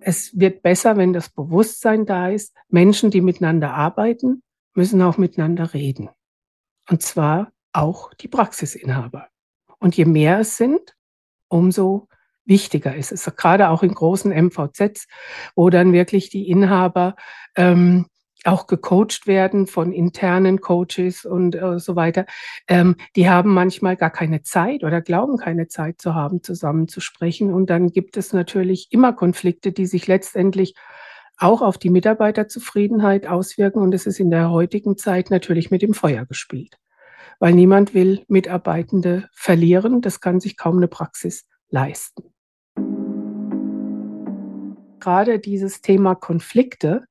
Es wird besser, wenn das Bewusstsein da ist. Menschen, die miteinander arbeiten, müssen auch miteinander reden. Und zwar auch die Praxisinhaber. Und je mehr es sind, umso wichtiger ist es. Gerade auch in großen MVZs, wo dann wirklich die Inhaber ähm, auch gecoacht werden von internen Coaches und äh, so weiter. Ähm, die haben manchmal gar keine Zeit oder glauben keine Zeit zu haben, zusammen zu sprechen. Und dann gibt es natürlich immer Konflikte, die sich letztendlich auch auf die Mitarbeiterzufriedenheit auswirken. Und es ist in der heutigen Zeit natürlich mit dem Feuer gespielt, weil niemand will Mitarbeitende verlieren. Das kann sich kaum eine Praxis leisten. Gerade dieses Thema Konflikte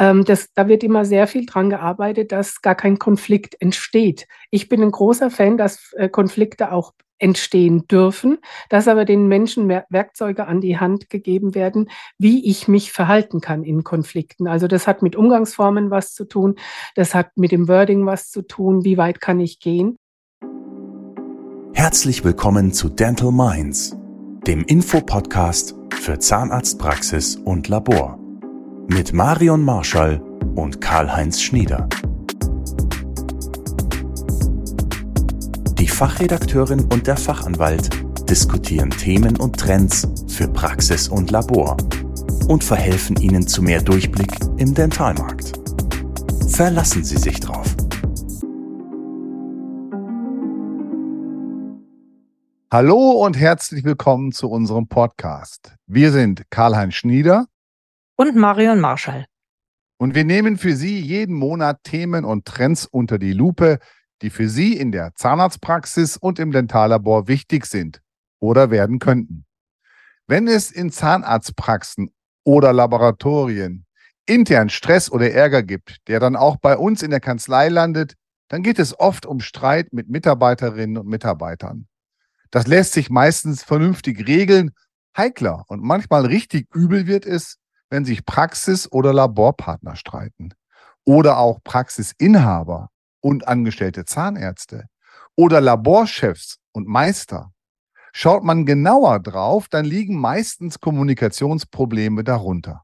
ähm, das, da wird immer sehr viel dran gearbeitet, dass gar kein Konflikt entsteht. Ich bin ein großer Fan, dass äh, Konflikte auch entstehen dürfen, dass aber den Menschen Werkzeuge an die Hand gegeben werden, wie ich mich verhalten kann in Konflikten. Also das hat mit Umgangsformen was zu tun, das hat mit dem Wording was zu tun, wie weit kann ich gehen. Herzlich willkommen zu Dental Minds, dem Infopodcast für Zahnarztpraxis und Labor mit Marion Marschall und Karl-Heinz Schnieder. Die Fachredakteurin und der Fachanwalt diskutieren Themen und Trends für Praxis und Labor und verhelfen Ihnen zu mehr Durchblick im Dentalmarkt. Verlassen Sie sich drauf. Hallo und herzlich willkommen zu unserem Podcast. Wir sind Karl-Heinz Schnieder und Marion Marschall. Und wir nehmen für Sie jeden Monat Themen und Trends unter die Lupe, die für Sie in der Zahnarztpraxis und im Dentallabor wichtig sind oder werden könnten. Wenn es in Zahnarztpraxen oder Laboratorien intern Stress oder Ärger gibt, der dann auch bei uns in der Kanzlei landet, dann geht es oft um Streit mit Mitarbeiterinnen und Mitarbeitern. Das lässt sich meistens vernünftig regeln. Heikler und manchmal richtig übel wird es, wenn sich Praxis- oder Laborpartner streiten oder auch Praxisinhaber und angestellte Zahnärzte oder Laborchefs und Meister. Schaut man genauer drauf, dann liegen meistens Kommunikationsprobleme darunter.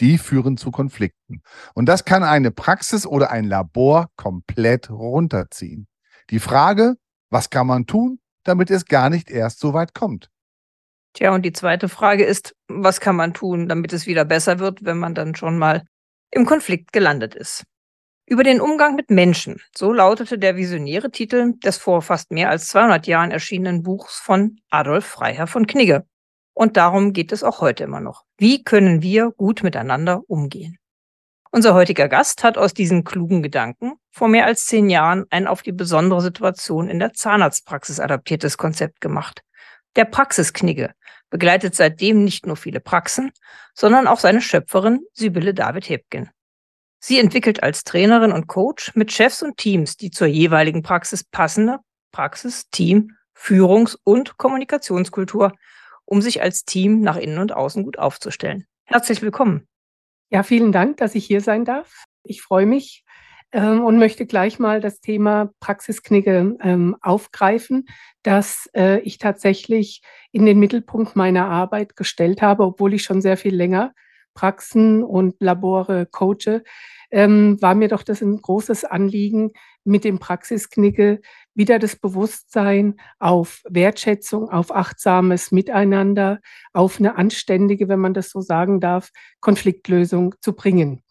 Die führen zu Konflikten. Und das kann eine Praxis oder ein Labor komplett runterziehen. Die Frage, was kann man tun, damit es gar nicht erst so weit kommt? Tja, und die zweite Frage ist, was kann man tun, damit es wieder besser wird, wenn man dann schon mal im Konflikt gelandet ist? Über den Umgang mit Menschen, so lautete der visionäre Titel des vor fast mehr als 200 Jahren erschienenen Buchs von Adolf Freiherr von Knigge. Und darum geht es auch heute immer noch. Wie können wir gut miteinander umgehen? Unser heutiger Gast hat aus diesen klugen Gedanken vor mehr als zehn Jahren ein auf die besondere Situation in der Zahnarztpraxis adaptiertes Konzept gemacht. Der Praxisknigge, begleitet seitdem nicht nur viele Praxen, sondern auch seine Schöpferin Sibylle David Hebgen. Sie entwickelt als Trainerin und Coach mit Chefs und Teams die zur jeweiligen Praxis passende Praxis, Team, Führungs- und Kommunikationskultur, um sich als Team nach innen und außen gut aufzustellen. Herzlich willkommen. Ja, vielen Dank, dass ich hier sein darf. Ich freue mich ähm, und möchte gleich mal das Thema Praxisknigge ähm, aufgreifen, das äh, ich tatsächlich in den Mittelpunkt meiner Arbeit gestellt habe, obwohl ich schon sehr viel länger Praxen und Labore coache, ähm, war mir doch das ein großes Anliegen, mit dem Praxisknicke wieder das Bewusstsein auf Wertschätzung, auf achtsames Miteinander, auf eine anständige, wenn man das so sagen darf, Konfliktlösung zu bringen.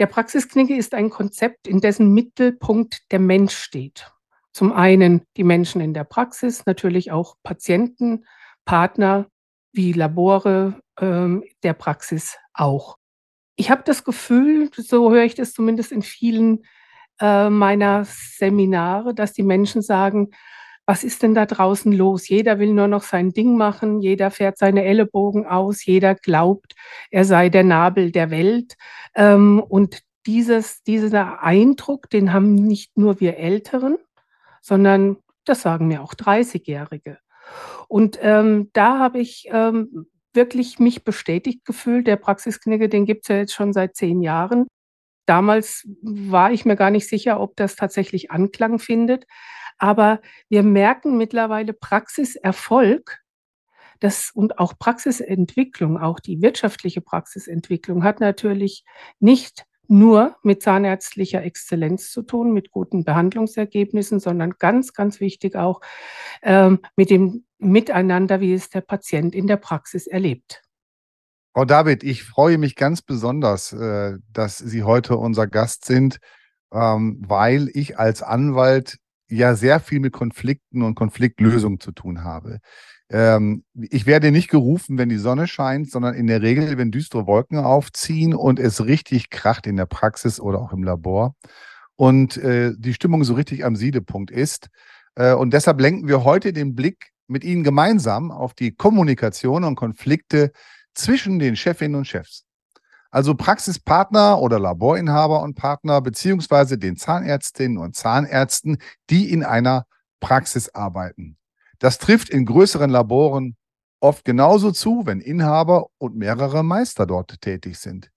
Der Praxisknicke ist ein Konzept, in dessen Mittelpunkt der Mensch steht. Zum einen die Menschen in der Praxis, natürlich auch Patienten, Partner wie Labore ähm, der Praxis auch. Ich habe das Gefühl, so höre ich das zumindest in vielen äh, meiner Seminare, dass die Menschen sagen, was ist denn da draußen los? Jeder will nur noch sein Ding machen, jeder fährt seine Ellenbogen aus, jeder glaubt, er sei der Nabel der Welt. Ähm, und dieses, dieser Eindruck, den haben nicht nur wir Älteren, sondern das sagen mir auch 30-Jährige. Und ähm, da habe ich ähm, wirklich mich bestätigt gefühlt. Der Praxisknigge, den gibt es ja jetzt schon seit zehn Jahren. Damals war ich mir gar nicht sicher, ob das tatsächlich Anklang findet. Aber wir merken mittlerweile Praxiserfolg Das und auch Praxisentwicklung, auch die wirtschaftliche Praxisentwicklung hat natürlich nicht nur mit zahnärztlicher Exzellenz zu tun, mit guten Behandlungsergebnissen, sondern ganz, ganz wichtig auch ähm, mit dem Miteinander, wie es der Patient in der Praxis erlebt. Frau David, ich freue mich ganz besonders, äh, dass Sie heute unser Gast sind, ähm, weil ich als Anwalt ja sehr viel mit Konflikten und Konfliktlösungen zu tun habe. Ähm, ich werde nicht gerufen, wenn die Sonne scheint, sondern in der Regel, wenn düstere Wolken aufziehen und es richtig kracht in der Praxis oder auch im Labor und äh, die Stimmung so richtig am Siedepunkt ist. Äh, und deshalb lenken wir heute den Blick mit Ihnen gemeinsam auf die Kommunikation und Konflikte zwischen den Chefinnen und Chefs. Also Praxispartner oder Laborinhaber und Partner, beziehungsweise den Zahnärztinnen und Zahnärzten, die in einer Praxis arbeiten. Das trifft in größeren Laboren oft genauso zu, wenn Inhaber und mehrere Meister dort tätig sind.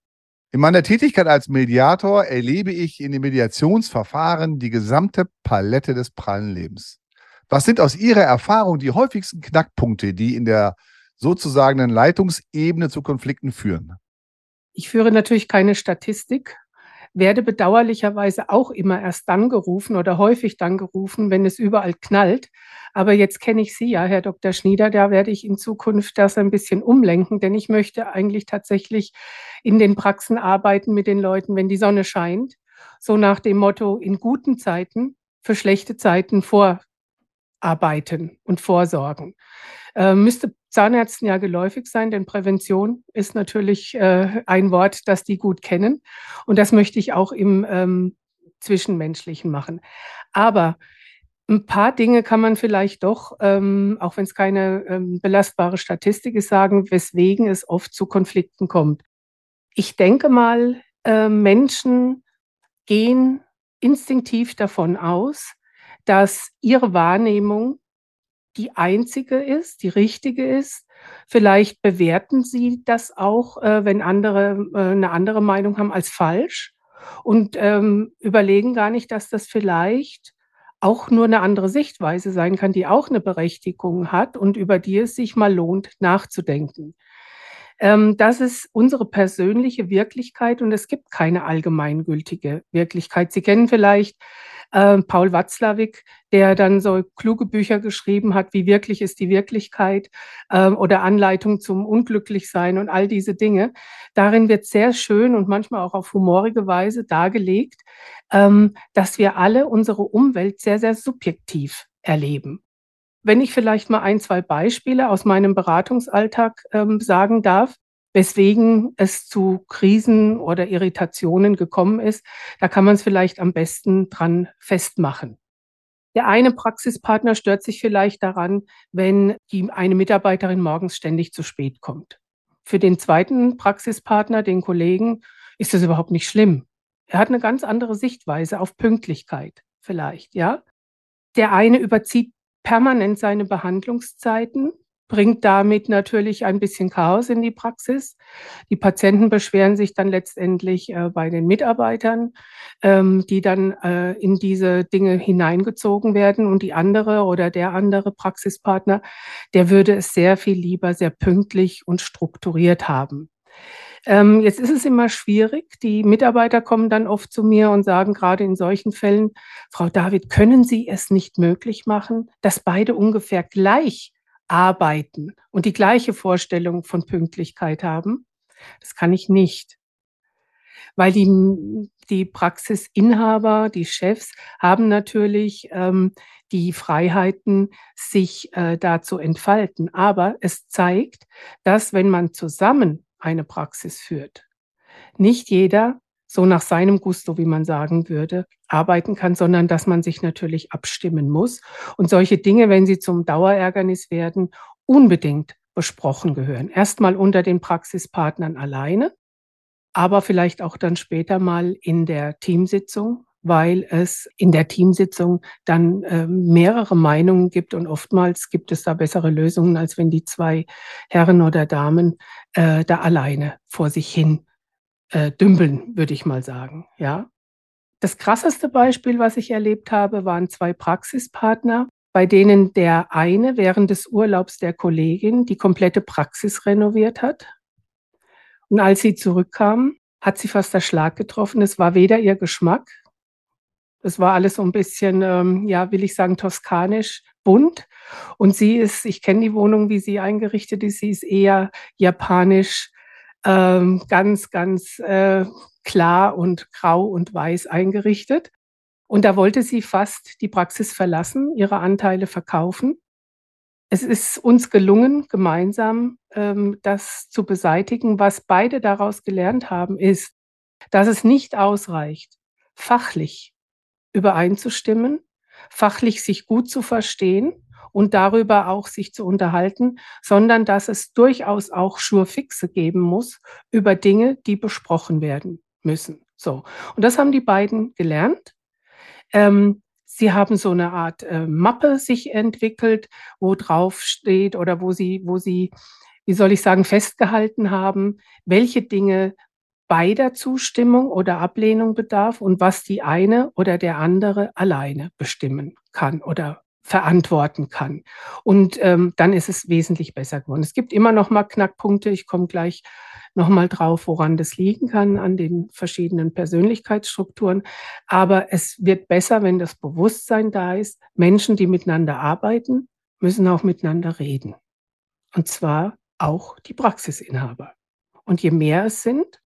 In meiner Tätigkeit als Mediator erlebe ich in den Mediationsverfahren die gesamte Palette des prallen Lebens. Was sind aus Ihrer Erfahrung die häufigsten Knackpunkte, die in der sozusagen Leitungsebene zu Konflikten führen? Ich führe natürlich keine Statistik, werde bedauerlicherweise auch immer erst dann gerufen oder häufig dann gerufen, wenn es überall knallt. Aber jetzt kenne ich Sie ja, Herr Dr. Schnieder, da werde ich in Zukunft das ein bisschen umlenken, denn ich möchte eigentlich tatsächlich in den Praxen arbeiten mit den Leuten, wenn die Sonne scheint. So nach dem Motto, in guten Zeiten für schlechte Zeiten vorarbeiten und vorsorgen. Äh, müsste Zahnärzten ja geläufig sein, denn Prävention ist natürlich äh, ein Wort, das die gut kennen. Und das möchte ich auch im ähm, Zwischenmenschlichen machen. Aber ein paar Dinge kann man vielleicht doch, ähm, auch wenn es keine ähm, belastbare Statistik ist, sagen, weswegen es oft zu Konflikten kommt. Ich denke mal, äh, Menschen gehen instinktiv davon aus, dass ihre Wahrnehmung die einzige ist, die richtige ist. Vielleicht bewerten sie das auch, äh, wenn andere äh, eine andere Meinung haben, als falsch und ähm, überlegen gar nicht, dass das vielleicht auch nur eine andere Sichtweise sein kann, die auch eine Berechtigung hat und über die es sich mal lohnt, nachzudenken. Ähm, das ist unsere persönliche Wirklichkeit und es gibt keine allgemeingültige Wirklichkeit. Sie kennen vielleicht äh, Paul Watzlawick, der dann so kluge Bücher geschrieben hat, wie wirklich ist die Wirklichkeit äh, oder Anleitung zum Unglücklichsein und all diese Dinge. Darin wird sehr schön und manchmal auch auf humorige Weise dargelegt, ähm, dass wir alle unsere Umwelt sehr, sehr subjektiv erleben. Wenn ich vielleicht mal ein, zwei Beispiele aus meinem Beratungsalltag ähm, sagen darf, weswegen es zu Krisen oder Irritationen gekommen ist, da kann man es vielleicht am besten dran festmachen. Der eine Praxispartner stört sich vielleicht daran, wenn die, eine Mitarbeiterin morgens ständig zu spät kommt. Für den zweiten Praxispartner, den Kollegen, ist das überhaupt nicht schlimm. Er hat eine ganz andere Sichtweise auf Pünktlichkeit vielleicht, ja. Der eine überzieht permanent seine Behandlungszeiten, bringt damit natürlich ein bisschen Chaos in die Praxis. Die Patienten beschweren sich dann letztendlich äh, bei den Mitarbeitern, ähm, die dann äh, in diese Dinge hineingezogen werden. Und die andere oder der andere Praxispartner, der würde es sehr viel lieber sehr pünktlich und strukturiert haben. Ähm, jetzt ist es immer schwierig. Die Mitarbeiter kommen dann oft zu mir und sagen gerade in solchen Fällen, Frau David, können Sie es nicht möglich machen, dass beide ungefähr gleich arbeiten und die gleiche Vorstellung von Pünktlichkeit haben? Das kann ich nicht. Weil die, die Praxisinhaber, die Chefs haben natürlich ähm, die Freiheiten, sich äh, da zu entfalten. Aber es zeigt, dass wenn man zusammen eine Praxis führt. Nicht jeder so nach seinem Gusto, wie man sagen würde, arbeiten kann, sondern dass man sich natürlich abstimmen muss und solche Dinge, wenn sie zum Dauerärgernis werden, unbedingt besprochen gehören. Erstmal unter den Praxispartnern alleine, aber vielleicht auch dann später mal in der Teamsitzung, weil es in der Teamsitzung dann äh, mehrere Meinungen gibt und oftmals gibt es da bessere Lösungen, als wenn die zwei Herren oder Damen äh, da alleine vor sich hin äh, dümpeln, würde ich mal sagen. Ja. Das krasseste Beispiel, was ich erlebt habe, waren zwei Praxispartner, bei denen der eine während des Urlaubs der Kollegin die komplette Praxis renoviert hat. Und als sie zurückkam, hat sie fast der Schlag getroffen. Es war weder ihr Geschmack, es war alles so ein bisschen, ähm, ja, will ich sagen, toskanisch bunt. Und sie ist, ich kenne die Wohnung, wie sie eingerichtet ist, sie ist eher japanisch, ähm, ganz, ganz äh, klar und grau und weiß eingerichtet. Und da wollte sie fast die Praxis verlassen, ihre Anteile verkaufen. Es ist uns gelungen, gemeinsam ähm, das zu beseitigen. Was beide daraus gelernt haben, ist, dass es nicht ausreicht, fachlich übereinzustimmen, fachlich sich gut zu verstehen und darüber auch sich zu unterhalten, sondern dass es durchaus auch Schurfixe geben muss über Dinge, die besprochen werden müssen. So. Und das haben die beiden gelernt. Ähm, sie haben so eine Art äh, Mappe sich entwickelt, wo drauf steht oder wo sie, wo sie, wie soll ich sagen, festgehalten haben, welche Dinge beider Zustimmung oder Ablehnung bedarf und was die eine oder der andere alleine bestimmen kann oder verantworten kann. Und ähm, dann ist es wesentlich besser geworden. Es gibt immer noch mal Knackpunkte. Ich komme gleich noch mal drauf, woran das liegen kann an den verschiedenen Persönlichkeitsstrukturen. Aber es wird besser, wenn das Bewusstsein da ist. Menschen, die miteinander arbeiten, müssen auch miteinander reden. Und zwar auch die Praxisinhaber. Und je mehr es sind,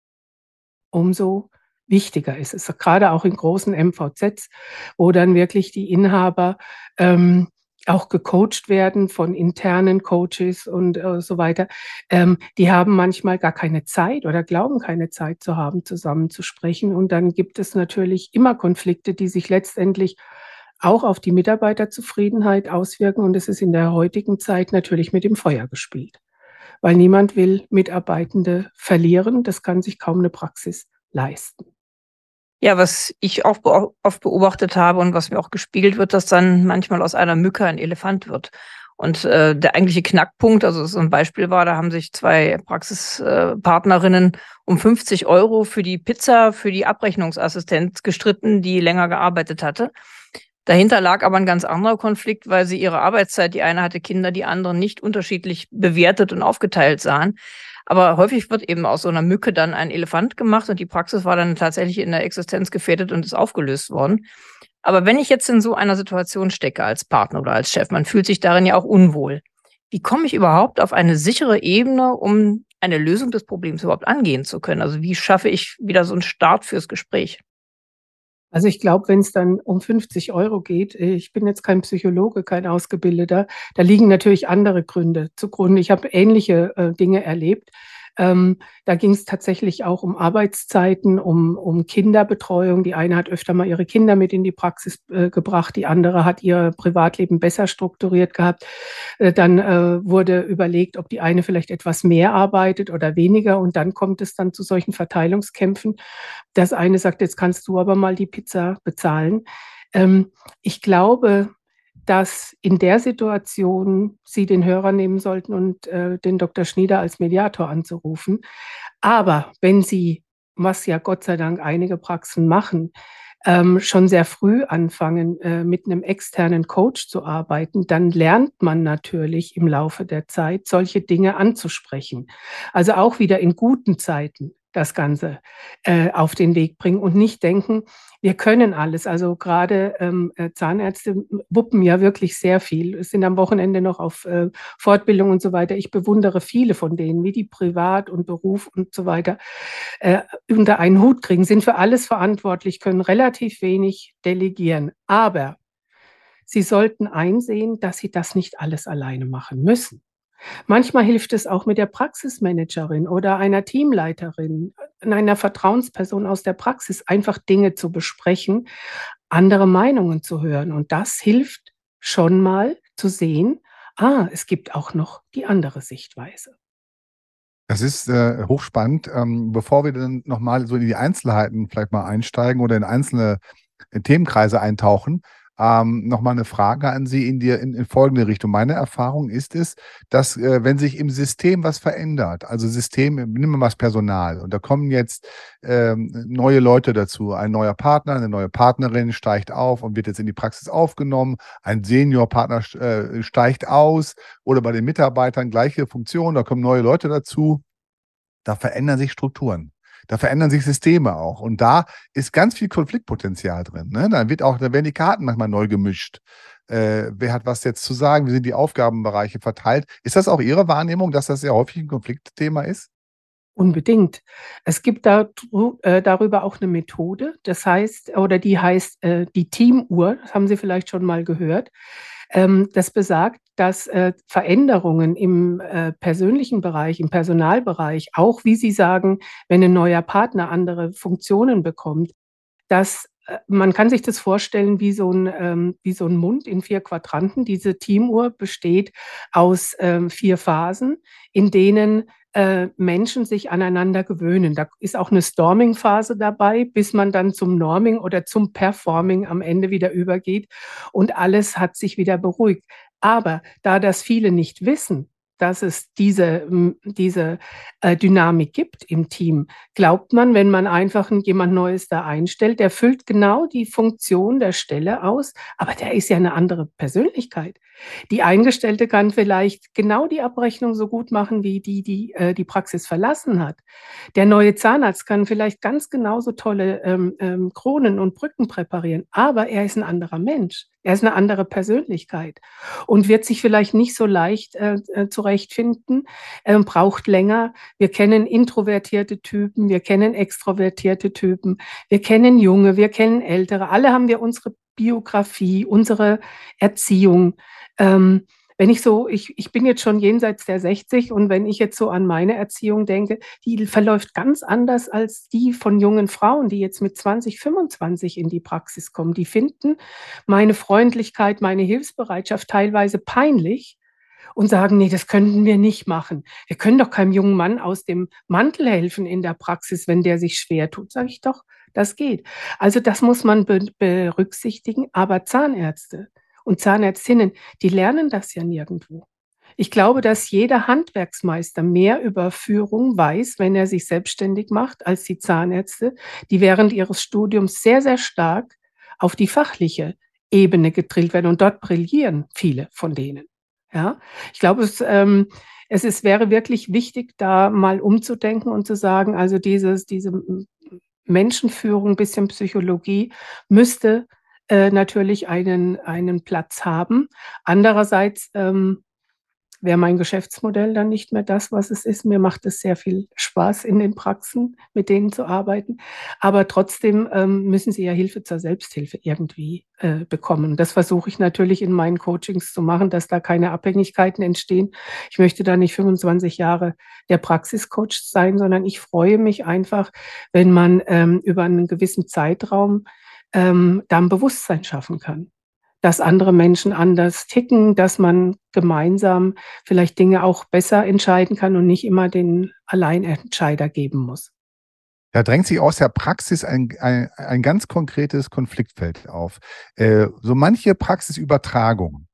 umso wichtiger ist es. Gerade auch in großen MVZs, wo dann wirklich die Inhaber ähm, auch gecoacht werden von internen Coaches und äh, so weiter. Ähm, die haben manchmal gar keine Zeit oder glauben keine Zeit zu haben, zusammen zu sprechen. Und dann gibt es natürlich immer Konflikte, die sich letztendlich auch auf die Mitarbeiterzufriedenheit auswirken. Und es ist in der heutigen Zeit natürlich mit dem Feuer gespielt weil niemand will Mitarbeitende verlieren. Das kann sich kaum eine Praxis leisten. Ja, was ich auch oft beobachtet habe und was mir auch gespiegelt wird, dass dann manchmal aus einer Mücke ein Elefant wird. Und äh, der eigentliche Knackpunkt, also so ein Beispiel war, da haben sich zwei Praxispartnerinnen um 50 Euro für die Pizza für die Abrechnungsassistenz gestritten, die länger gearbeitet hatte. Dahinter lag aber ein ganz anderer Konflikt, weil sie ihre Arbeitszeit, die eine hatte Kinder, die anderen nicht unterschiedlich bewertet und aufgeteilt sahen. Aber häufig wird eben aus so einer Mücke dann ein Elefant gemacht und die Praxis war dann tatsächlich in der Existenz gefährdet und ist aufgelöst worden. Aber wenn ich jetzt in so einer Situation stecke als Partner oder als Chef, man fühlt sich darin ja auch unwohl. Wie komme ich überhaupt auf eine sichere Ebene, um eine Lösung des Problems überhaupt angehen zu können? Also wie schaffe ich wieder so einen Start fürs Gespräch? Also ich glaube, wenn es dann um 50 Euro geht, äh, ich bin jetzt kein Psychologe, kein Ausgebildeter, da liegen natürlich andere Gründe zugrunde. Ich habe ähnliche äh, Dinge erlebt. Ähm, da ging es tatsächlich auch um Arbeitszeiten, um, um Kinderbetreuung. Die eine hat öfter mal ihre Kinder mit in die Praxis äh, gebracht, die andere hat ihr Privatleben besser strukturiert gehabt. Äh, dann äh, wurde überlegt, ob die eine vielleicht etwas mehr arbeitet oder weniger. Und dann kommt es dann zu solchen Verteilungskämpfen. Das eine sagt, jetzt kannst du aber mal die Pizza bezahlen. Ähm, ich glaube, dass in der Situation Sie den Hörer nehmen sollten und äh, den Dr. Schnieder als Mediator anzurufen. Aber wenn Sie, was ja Gott sei Dank einige Praxen machen, ähm, schon sehr früh anfangen, äh, mit einem externen Coach zu arbeiten, dann lernt man natürlich im Laufe der Zeit, solche Dinge anzusprechen. Also auch wieder in guten Zeiten das Ganze äh, auf den Weg bringen und nicht denken, wir können alles. Also gerade ähm, äh, Zahnärzte wuppen ja wirklich sehr viel, sind am Wochenende noch auf äh, Fortbildung und so weiter. Ich bewundere viele von denen, wie die Privat und Beruf und so weiter äh, unter einen Hut kriegen, sind für alles verantwortlich, können relativ wenig delegieren. Aber sie sollten einsehen, dass sie das nicht alles alleine machen müssen. Manchmal hilft es auch mit der Praxismanagerin oder einer Teamleiterin, einer Vertrauensperson aus der Praxis, einfach Dinge zu besprechen, andere Meinungen zu hören. Und das hilft schon mal zu sehen, ah, es gibt auch noch die andere Sichtweise. Das ist äh, hochspannend. Ähm, bevor wir dann nochmal so in die Einzelheiten vielleicht mal einsteigen oder in einzelne Themenkreise eintauchen, Ähm, Nochmal eine Frage an Sie in, die, in, in folgende Richtung. Meine Erfahrung ist es, dass äh, wenn sich im System was verändert, also System, nehmen wir mal das Personal, und da kommen jetzt ähm, neue Leute dazu, ein neuer Partner, eine neue Partnerin steigt auf und wird jetzt in die Praxis aufgenommen, ein Seniorpartner äh, steigt aus oder bei den Mitarbeitern gleiche Funktion, da kommen neue Leute dazu, da verändern sich Strukturen. Da verändern sich Systeme auch. Und da ist ganz viel Konfliktpotenzial drin. Ne? Da wird auch, da werden die Karten manchmal neu gemischt. Äh, wer hat was jetzt zu sagen? Wie sind die Aufgabenbereiche verteilt? Ist das auch Ihre Wahrnehmung, dass das sehr häufig ein Konfliktthema ist? Unbedingt. Es gibt da, äh, darüber auch eine Methode, das heißt, oder die heißt äh, die Teamuhr, das haben Sie vielleicht schon mal gehört. Ähm, das besagt, dass äh, Veränderungen im äh, persönlichen Bereich, im Personalbereich, auch wie Sie sagen, wenn ein neuer Partner andere Funktionen bekommt, dass äh, man kann sich das vorstellen wie so, ein, ähm, wie so ein Mund in vier Quadranten. Diese Teamuhr besteht aus ähm, vier Phasen, in denen äh, Menschen sich aneinander gewöhnen. Da ist auch eine Storming-Phase dabei, bis man dann zum Norming oder zum Performing am Ende wieder übergeht und alles hat sich wieder beruhigt. Aber da das viele nicht wissen, dass es diese, diese äh, Dynamik gibt im Team. Glaubt man, wenn man einfach jemand Neues da einstellt, der füllt genau die Funktion der Stelle aus, aber der ist ja eine andere Persönlichkeit. Die Eingestellte kann vielleicht genau die Abrechnung so gut machen, wie die, die äh, die Praxis verlassen hat. Der neue Zahnarzt kann vielleicht ganz genauso tolle ähm, ähm, Kronen und Brücken präparieren, aber er ist ein anderer Mensch. Er ist eine andere Persönlichkeit und wird sich vielleicht nicht so leicht äh, äh zurechtfinden, äh, braucht länger. Wir kennen introvertierte Typen, wir kennen extrovertierte Typen, wir kennen Junge, wir kennen Ältere. Alle haben wir unsere Biografie, unsere Erziehung. Ähm, wenn ich so, ich, ich bin jetzt schon jenseits der 60 und wenn ich jetzt so an meine Erziehung denke, die verläuft ganz anders als die von jungen Frauen, die jetzt mit 20, 25 in die Praxis kommen. Die finden meine Freundlichkeit, meine Hilfsbereitschaft teilweise peinlich und sagen, nee, das könnten wir nicht machen. Wir können doch keinem jungen Mann aus dem Mantel helfen in der Praxis, wenn der sich schwer tut. Sage ich doch, das geht. Also das muss man berücksichtigen. Aber Zahnärzte, und Zahnärztinnen, die lernen das ja nirgendwo. Ich glaube, dass jeder Handwerksmeister mehr über Führung weiß, wenn er sich selbstständig macht, als die Zahnärzte, die während ihres Studiums sehr, sehr stark auf die fachliche Ebene gedrillt werden. Und dort brillieren viele von denen. Ja, ich glaube, es, ähm, es ist, wäre wirklich wichtig, da mal umzudenken und zu sagen, also dieses, diese Menschenführung, bisschen Psychologie müsste äh, natürlich einen, einen Platz haben. Andererseits ähm, wäre mein Geschäftsmodell dann nicht mehr das, was es ist. Mir macht es sehr viel Spaß in den Praxen, mit denen zu arbeiten. Aber trotzdem ähm, müssen sie ja Hilfe zur Selbsthilfe irgendwie äh, bekommen. Das versuche ich natürlich in meinen Coachings zu machen, dass da keine Abhängigkeiten entstehen. Ich möchte da nicht 25 Jahre der Praxiscoach sein, sondern ich freue mich einfach, wenn man ähm, über einen gewissen Zeitraum ähm, da ein Bewusstsein schaffen kann. Dass andere Menschen anders ticken, dass man gemeinsam vielleicht Dinge auch besser entscheiden kann und nicht immer den Alleinentscheider geben muss. Da drängt sich aus der Praxis ein, ein, ein ganz konkretes Konfliktfeld auf. Äh, so manche Praxisübertragung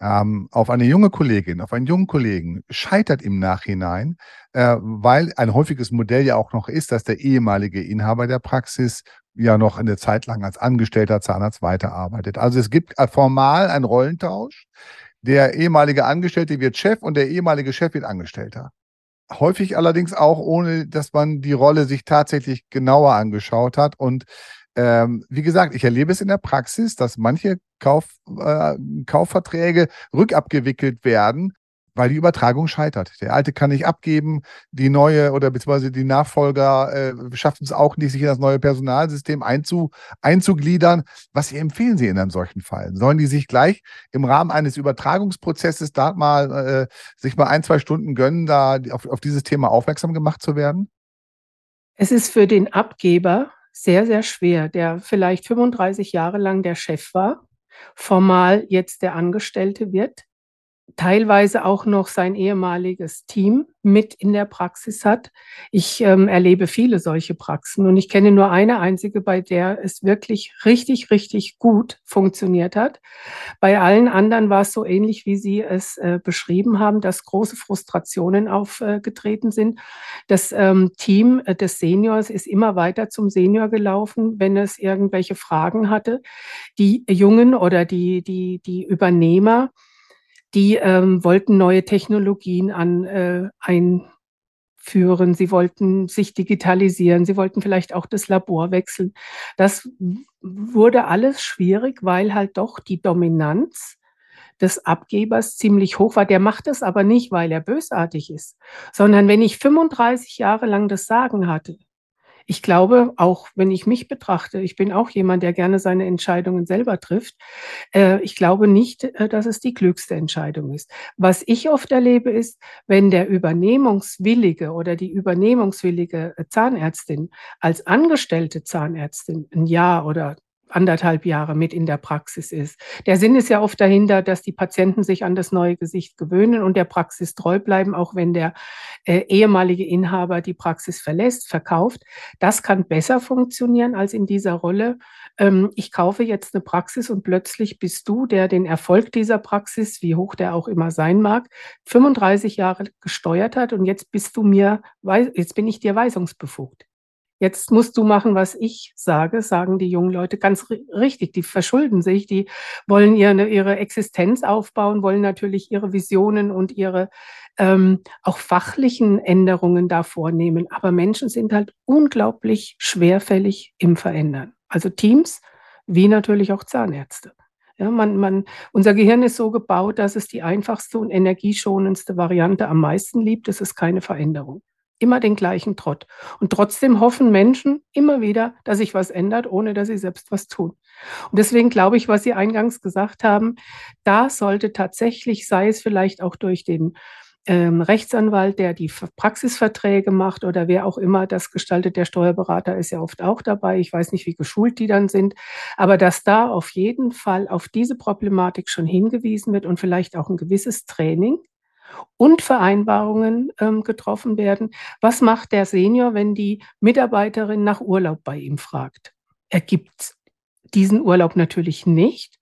ähm, auf eine junge Kollegin, auf einen jungen Kollegen scheitert im Nachhinein, äh, weil ein häufiges Modell ja auch noch ist, dass der ehemalige Inhaber der Praxis ja noch eine Zeit lang als angestellter Zahnarzt weiterarbeitet. Also es gibt formal einen Rollentausch. Der ehemalige Angestellte wird Chef und der ehemalige Chef wird Angestellter. Häufig allerdings auch, ohne dass man die Rolle sich tatsächlich genauer angeschaut hat. Und ähm, wie gesagt, ich erlebe es in der Praxis, dass manche Kauf, äh, Kaufverträge rückabgewickelt werden, weil die Übertragung scheitert. Der alte kann nicht abgeben, die neue oder beziehungsweise die Nachfolger äh, schaffen es auch nicht, sich in das neue Personalsystem einzu, einzugliedern. Was empfehlen Sie in einem solchen Fall? Sollen die sich gleich im Rahmen eines Übertragungsprozesses da mal äh, sich mal ein, zwei Stunden gönnen, da auf, auf dieses Thema aufmerksam gemacht zu werden? Es ist für den Abgeber sehr, sehr schwer, der vielleicht 35 Jahre lang der Chef war, formal jetzt der Angestellte wird teilweise auch noch sein ehemaliges Team mit in der Praxis hat. Ich ähm, erlebe viele solche Praxen und ich kenne nur eine einzige, bei der es wirklich richtig, richtig gut funktioniert hat. Bei allen anderen war es so ähnlich, wie Sie es äh, beschrieben haben, dass große Frustrationen aufgetreten äh, sind. Das ähm, Team äh, des Seniors ist immer weiter zum Senior gelaufen, wenn es irgendwelche Fragen hatte. Die Jungen oder die, die, die Übernehmer, die ähm, wollten neue Technologien an, äh, einführen. Sie wollten sich digitalisieren. Sie wollten vielleicht auch das Labor wechseln. Das wurde alles schwierig, weil halt doch die Dominanz des Abgebers ziemlich hoch war. Der macht es aber nicht, weil er bösartig ist, sondern wenn ich 35 Jahre lang das Sagen hatte, ich glaube, auch wenn ich mich betrachte, ich bin auch jemand, der gerne seine Entscheidungen selber trifft. Äh, ich glaube nicht, äh, dass es die klügste Entscheidung ist. Was ich oft erlebe, ist, wenn der Übernehmungswillige oder die übernehmungswillige Zahnärztin als angestellte Zahnärztin ein Jahr oder anderthalb Jahre mit in der Praxis ist. Der Sinn ist ja oft dahinter, dass die Patienten sich an das neue Gesicht gewöhnen und der Praxis treu bleiben, auch wenn der äh, ehemalige Inhaber die Praxis verlässt, verkauft. Das kann besser funktionieren als in dieser Rolle. Ähm, ich kaufe jetzt eine Praxis und plötzlich bist du, der den Erfolg dieser Praxis, wie hoch der auch immer sein mag, 35 Jahre gesteuert hat und jetzt bist du mir, jetzt bin ich dir weisungsbefugt. Jetzt musst du machen, was ich sage, sagen die jungen Leute ganz richtig. Die verschulden sich, die wollen ihre, ihre Existenz aufbauen, wollen natürlich ihre Visionen und ihre ähm, auch fachlichen Änderungen da vornehmen. Aber Menschen sind halt unglaublich schwerfällig im Verändern. Also Teams wie natürlich auch Zahnärzte. Ja, man, man, unser Gehirn ist so gebaut, dass es die einfachste und energieschonendste Variante am meisten liebt. Es ist keine Veränderung immer den gleichen Trott. Und trotzdem hoffen Menschen immer wieder, dass sich was ändert, ohne dass sie selbst was tun. Und deswegen glaube ich, was Sie eingangs gesagt haben, da sollte tatsächlich, sei es vielleicht auch durch den ähm, Rechtsanwalt, der die Praxisverträge macht oder wer auch immer das gestaltet, der Steuerberater ist ja oft auch dabei. Ich weiß nicht, wie geschult die dann sind, aber dass da auf jeden Fall auf diese Problematik schon hingewiesen wird und vielleicht auch ein gewisses Training und Vereinbarungen ähm, getroffen werden. Was macht der Senior, wenn die Mitarbeiterin nach Urlaub bei ihm fragt? Er gibt diesen Urlaub natürlich nicht,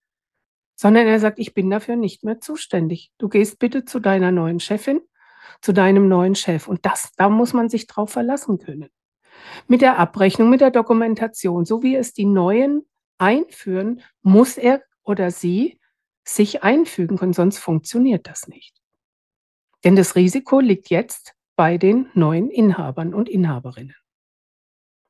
sondern er sagt, ich bin dafür nicht mehr zuständig. Du gehst bitte zu deiner neuen Chefin, zu deinem neuen Chef. Und das, da muss man sich drauf verlassen können. Mit der Abrechnung, mit der Dokumentation, so wie es die Neuen einführen, muss er oder sie sich einfügen können, sonst funktioniert das nicht. Denn das Risiko liegt jetzt bei den neuen Inhabern und Inhaberinnen.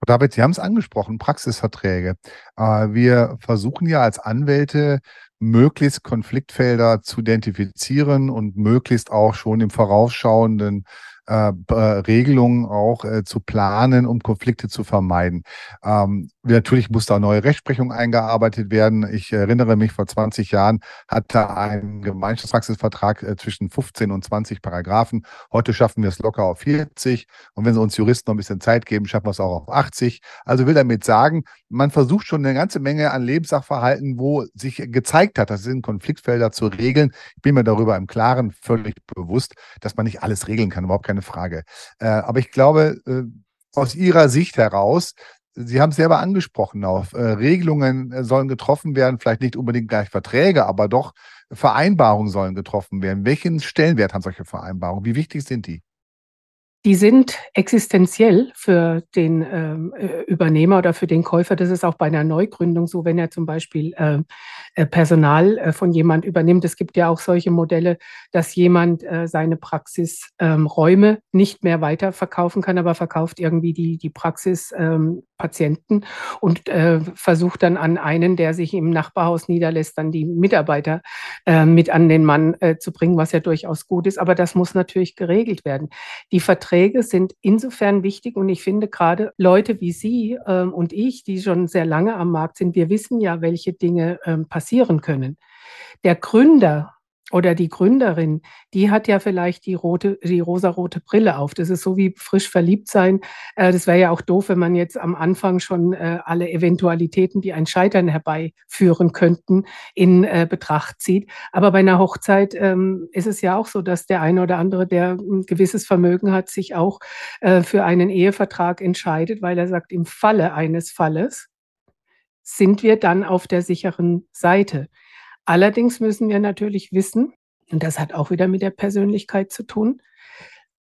David, Sie haben es angesprochen, Praxisverträge. Äh, wir versuchen ja als Anwälte möglichst Konfliktfelder zu identifizieren und möglichst auch schon im vorausschauenden äh, Regelungen auch äh, zu planen, um Konflikte zu vermeiden. Ähm, natürlich muss da neue Rechtsprechung eingearbeitet werden. Ich erinnere mich, vor 20 Jahren hatte ein Gemeinschaftspraxisvertrag äh, zwischen 15 und 20 Paragraphen. Heute schaffen wir es locker auf 40. Und wenn Sie uns Juristen noch ein bisschen Zeit geben, schaffen wir es auch auf 80. Also will damit sagen, man versucht schon eine ganze Menge an Lebenssachverhalten, wo sich gezeigt hat, das sind Konfliktfelder zu regeln. Ich bin mir darüber im Klaren völlig bewusst, dass man nicht alles regeln kann, überhaupt keine Frage. Äh, aber ich glaube, äh, aus Ihrer Sicht heraus, Sie haben es selber angesprochen, auf äh, Regelungen äh, sollen getroffen werden, vielleicht nicht unbedingt gleich Verträge, aber doch Vereinbarungen sollen getroffen werden. Welchen Stellenwert haben solche Vereinbarungen? Wie wichtig sind die? Die sind existenziell für den ähm, äh, Übernehmer oder für den Käufer. Das ist auch bei einer Neugründung so, wenn er zum Beispiel äh, äh, Personal äh, von jemand übernimmt. Es gibt ja auch solche Modelle, dass jemand äh, seine Praxisräume ähm, nicht mehr weiterverkaufen kann, aber verkauft irgendwie die, die Praxispatienten ähm, und äh, versucht dann an einen, der sich im Nachbarhaus niederlässt, dann die Mitarbeiter mit an den Mann zu bringen, was ja durchaus gut ist. Aber das muss natürlich geregelt werden. Die Verträge Verträge sind insofern wichtig und ich finde gerade Leute wie Sie ähm, und ich, die schon sehr lange am Markt sind, wir wissen ja, welche Dinge ähm, passieren können. Der Gründer oder die Gründerin, die hat ja vielleicht die rote, die rosarote Brille auf. Das ist so wie frisch verliebt sein. Äh, das wäre ja auch doof, wenn man jetzt am Anfang schon äh, alle Eventualitäten, die ein Scheitern herbeiführen könnten, in äh, Betracht zieht. Aber bei einer Hochzeit ähm, ist es ja auch so, dass der eine oder andere, der ein gewisses Vermögen hat, sich auch für einen Ehevertrag entscheidet, weil er sagt, im Falle eines Falles sind wir dann auf der sicheren Seite. Allerdings müssen wir natürlich wissen, und das hat auch wieder mit der Persönlichkeit zu tun,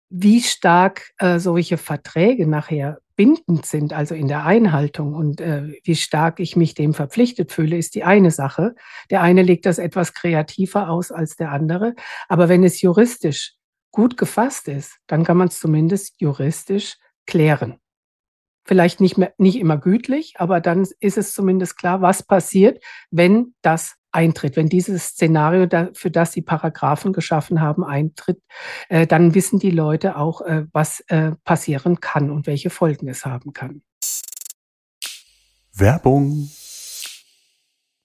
wie stark äh, solche Verträge nachher bindend sind, also in der Einhaltung und äh, wie stark ich mich dem verpflichtet fühle, ist die eine Sache. Der eine legt das etwas kreativer aus als der andere. Aber wenn es juristisch gut gefasst ist, dann kann man es zumindest juristisch klären. Vielleicht nicht, mehr, nicht immer gütlich, aber dann ist es zumindest klar, was passiert, wenn das eintritt. Wenn dieses Szenario, da, für das Sie Paragraphen geschaffen haben, eintritt, äh, dann wissen die Leute auch, äh, was äh, passieren kann und welche Folgen es haben kann. Werbung.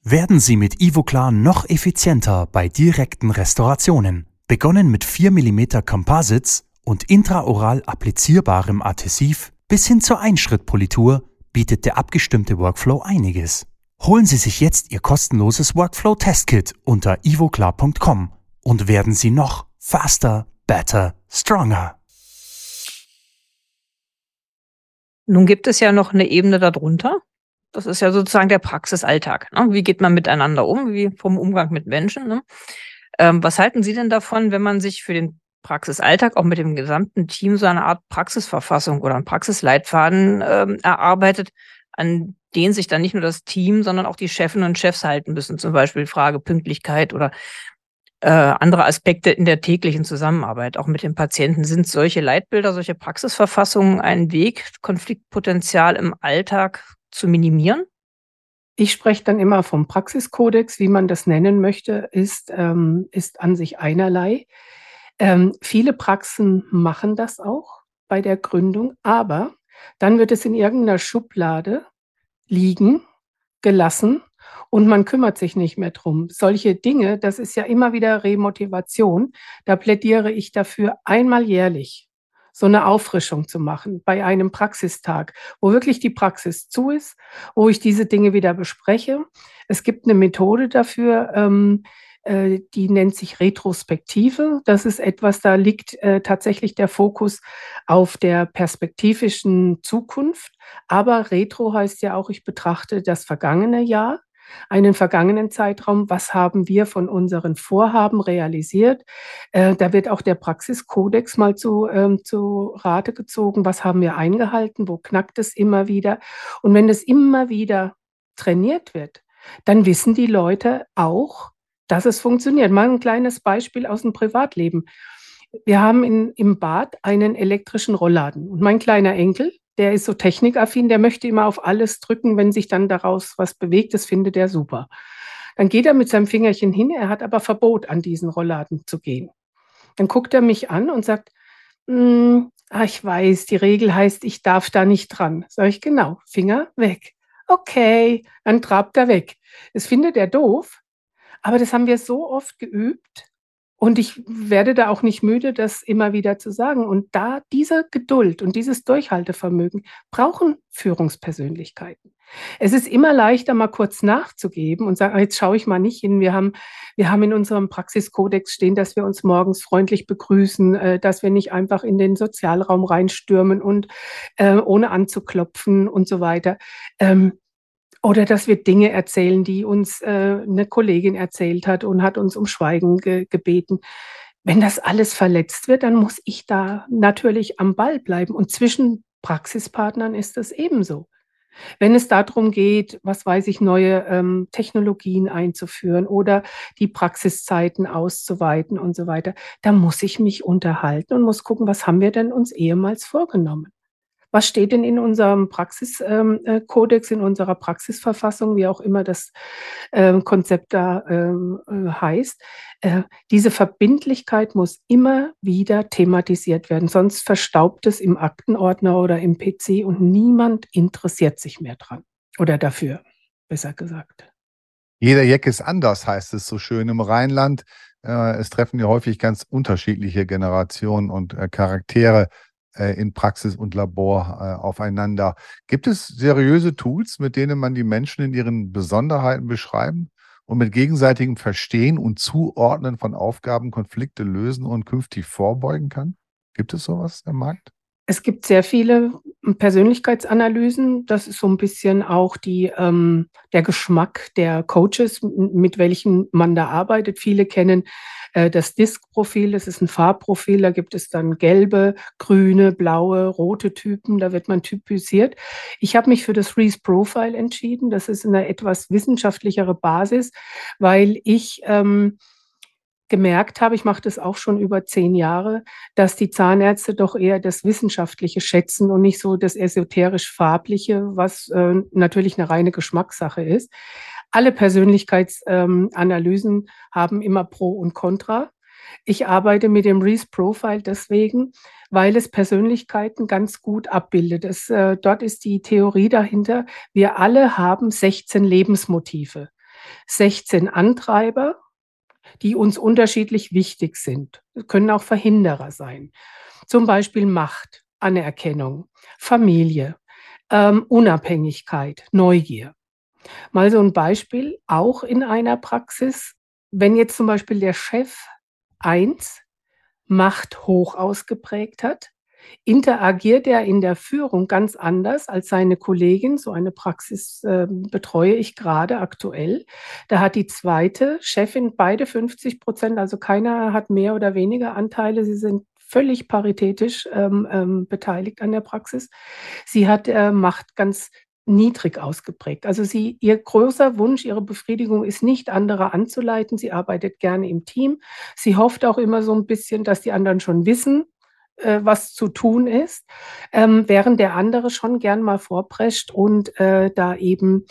Werden Sie mit Ivoclar noch effizienter bei direkten Restaurationen. Begonnen mit 4 mm Composites und intraoral applizierbarem Adhesiv bis hin zur Einschrittpolitur bietet der abgestimmte Workflow einiges. Holen Sie sich jetzt Ihr kostenloses Workflow Testkit unter ivoclar.com und werden Sie noch faster, better, stronger. Nun gibt es ja noch eine Ebene darunter. Das ist ja sozusagen der Praxisalltag. Ne? Wie geht man miteinander um? Wie vom Umgang mit Menschen? Ne? Ähm, was halten Sie denn davon, wenn man sich für den Praxisalltag auch mit dem gesamten Team so eine Art Praxisverfassung oder einen Praxisleitfaden ähm, erarbeitet, an den sich dann nicht nur das Team, sondern auch die Chefinnen und Chefs halten müssen, zum Beispiel Frage Pünktlichkeit oder äh, andere Aspekte in der täglichen Zusammenarbeit, auch mit den Patienten. Sind solche Leitbilder, solche Praxisverfassungen ein Weg, Konfliktpotenzial im Alltag zu minimieren? Ich spreche dann immer vom Praxiskodex, wie man das nennen möchte, ist, ähm, ist an sich einerlei. Ähm, viele Praxen machen das auch bei der Gründung, aber dann wird es in irgendeiner Schublade liegen, gelassen und man kümmert sich nicht mehr drum. Solche Dinge, das ist ja immer wieder Remotivation. Da plädiere ich dafür, einmal jährlich so eine Auffrischung zu machen bei einem Praxistag, wo wirklich die Praxis zu ist, wo ich diese Dinge wieder bespreche. Es gibt eine Methode dafür, ähm, äh, die nennt sich Retrospektive. Das ist etwas, da liegt äh, tatsächlich der Fokus auf der perspektivischen Zukunft. Aber Retro heißt ja auch, ich betrachte das vergangene Jahr, einen vergangenen Zeitraum. Was haben wir von unseren Vorhaben realisiert? Äh, da wird auch der Praxiskodex mal zu, ähm, zu Rate gezogen. Was haben wir eingehalten? Wo knackt es immer wieder? Und wenn es immer wieder trainiert wird, dann wissen die Leute auch, dass es funktioniert. Mal ein kleines Beispiel aus dem Privatleben. Wir haben in, im Bad einen elektrischen Rollladen. Und mein kleiner Enkel, der ist so technikaffin, der möchte immer auf alles drücken, wenn sich dann daraus was bewegt. Das findet er super. Dann geht er mit seinem Fingerchen hin, er hat aber Verbot, an diesen Rollladen zu gehen. Dann guckt er mich an und sagt, hm, ah, ich weiß, die Regel heißt, ich darf da nicht dran. Sag ich, genau, Finger weg. Okay, dann trabt er weg. Das findet er doof, aber das haben wir so oft geübt. Und ich werde da auch nicht müde, das immer wieder zu sagen. Und da diese Geduld und dieses Durchhaltevermögen brauchen Führungspersönlichkeiten. Es ist immer leichter, mal kurz nachzugeben und sagen, jetzt schaue ich mal nicht hin. Wir haben, wir haben in unserem Praxiskodex stehen, dass wir uns morgens freundlich begrüßen, äh, dass wir nicht einfach in den Sozialraum reinstürmen und äh, ohne anzuklopfen und so weiter. Ähm, oder dass wir Dinge erzählen, die uns äh, eine Kollegin erzählt hat und hat uns um Schweigen ge gebeten. Wenn das alles verletzt wird, dann muss ich da natürlich am Ball bleiben. Und zwischen Praxispartnern ist das ebenso. Wenn es darum geht, was weiß ich, neue ähm, Technologien einzuführen oder die Praxiszeiten auszuweiten und so weiter, da muss ich mich unterhalten und muss gucken, was haben wir denn uns ehemals vorgenommen. Was steht denn in unserem Praxiskodex, ähm, äh, in unserer Praxisverfassung, wie auch immer das ähm, Konzept da ähm, äh, heißt? Äh, diese Verbindlichkeit muss immer wieder thematisiert werden, sonst verstaubt es im Aktenordner oder im PC und niemand interessiert sich mehr dran oder dafür, besser gesagt. Jeder Jeck ist anders, heißt es so schön im Rheinland. Es treffen ja häufig ganz unterschiedliche Generationen und Charaktere in Praxis und Labor äh, aufeinander. Gibt es seriöse Tools, mit denen man die Menschen in ihren Besonderheiten beschreiben und mit gegenseitigem Verstehen und Zuordnen von Aufgaben Konflikte lösen und künftig vorbeugen kann? Gibt es sowas im Markt? Es gibt sehr viele Persönlichkeitsanalysen. Das ist so ein bisschen auch die, ähm, der Geschmack der Coaches, mit welchen man da arbeitet. Viele kennen äh, das Disk-Profil. Das ist ein Farbprofil. Da gibt es dann gelbe, grüne, blaue, rote Typen. Da wird man typisiert. Ich habe mich für das Reese Profile entschieden. Das ist eine etwas wissenschaftlichere Basis, weil ich ähm, gemerkt habe, ich mache das auch schon über zehn Jahre, dass die Zahnärzte doch eher das Wissenschaftliche schätzen und nicht so das esoterisch-farbliche, was äh, natürlich eine reine Geschmackssache ist. Alle Persönlichkeitsanalysen ähm, haben immer Pro und Contra. Ich arbeite mit dem Reese Profile deswegen, weil es Persönlichkeiten ganz gut abbildet. Es, äh, dort ist die Theorie dahinter, wir alle haben 16 Lebensmotive, 16 Antreiber die uns unterschiedlich wichtig sind. Können auch Verhinderer sein. Zum Beispiel Macht, Anerkennung, Familie, ähm, Unabhängigkeit, Neugier. Mal so ein Beispiel, auch in einer Praxis, wenn jetzt zum Beispiel der Chef eins Macht hoch ausgeprägt hat, interagiert er in der Führung ganz anders als seine Kollegin. So eine Praxis äh, betreue ich gerade aktuell. Da hat die zweite Chefin beide 50 Prozent, also keiner hat mehr oder weniger Anteile. Sie sind völlig paritätisch ähm, ähm, beteiligt an der Praxis. Sie hat äh, Macht ganz niedrig ausgeprägt. Also sie, ihr großer Wunsch, ihre Befriedigung ist nicht, andere anzuleiten. Sie arbeitet gerne im Team. Sie hofft auch immer so ein bisschen, dass die anderen schon wissen, äh, was zu tun ist, ähm, während der andere schon gern mal vorprescht und äh, da eben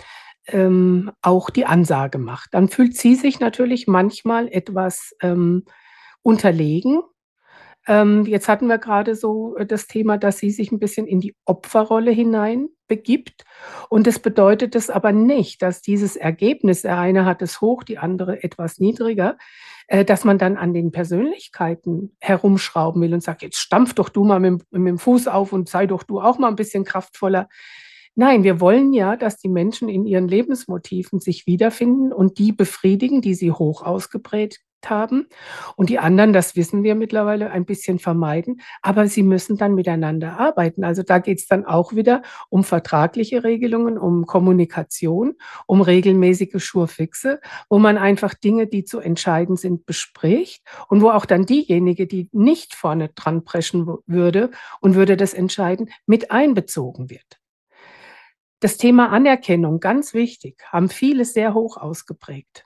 ähm, auch die Ansage macht. Dann fühlt sie sich natürlich manchmal etwas ähm, unterlegen. Ähm, jetzt hatten wir gerade so äh, das Thema, dass sie sich ein bisschen in die Opferrolle hinein begibt. Und das bedeutet es aber nicht, dass dieses Ergebnis, der eine hat es hoch, die andere etwas niedriger, äh, dass man dann an den Persönlichkeiten herumschrauben will und sagt, jetzt stampf doch du mal mit, mit dem Fuß auf und sei doch du auch mal ein bisschen kraftvoller. Nein, wir wollen ja, dass die Menschen in ihren Lebensmotiven sich wiederfinden und die befriedigen, die sie hoch ausgeprägt haben und die anderen, das wissen wir mittlerweile, ein bisschen vermeiden, aber sie müssen dann miteinander arbeiten. Also da geht es dann auch wieder um vertragliche Regelungen, um Kommunikation, um regelmäßige Schurfixe, wo man einfach Dinge, die zu entscheiden sind, bespricht und wo auch dann diejenige, die nicht vorne dran preschen würde und würde das entscheiden, mit einbezogen wird. Das Thema Anerkennung, ganz wichtig, haben viele sehr hoch ausgeprägt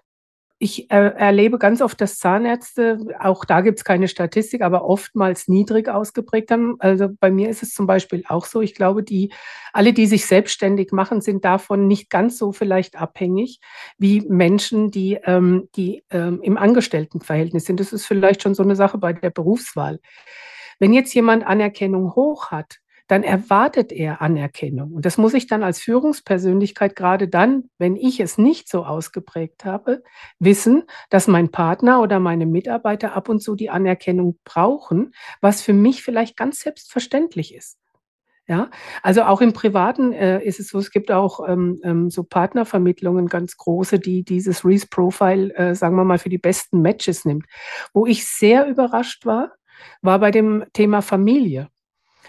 ich äh, erlebe ganz oft, dass Zahnärzte, auch da gibt es keine Statistik, aber oftmals niedrig ausgeprägt haben. Also bei mir ist es zum Beispiel auch so. Ich glaube, die, alle, die sich selbstständig machen, sind davon nicht ganz so vielleicht abhängig wie Menschen, die, ähm, die ähm, im Angestelltenverhältnis sind. Das ist vielleicht schon so eine Sache bei der Berufswahl. Wenn jetzt jemand Anerkennung hoch hat, dann erwartet er Anerkennung. Und das muss ich dann als Führungspersönlichkeit gerade dann, wenn ich es nicht so ausgeprägt habe, wissen, dass mein Partner oder meine Mitarbeiter ab und zu die Anerkennung brauchen, was für mich vielleicht ganz selbstverständlich ist. Ja, also auch im Privaten äh, ist es so, es gibt auch ähm, ähm, so Partnervermittlungen, ganz große, die dieses Reese Profile, äh, sagen wir mal, für die besten Matches nimmt. Wo ich sehr überrascht war, war bei dem Thema Familie.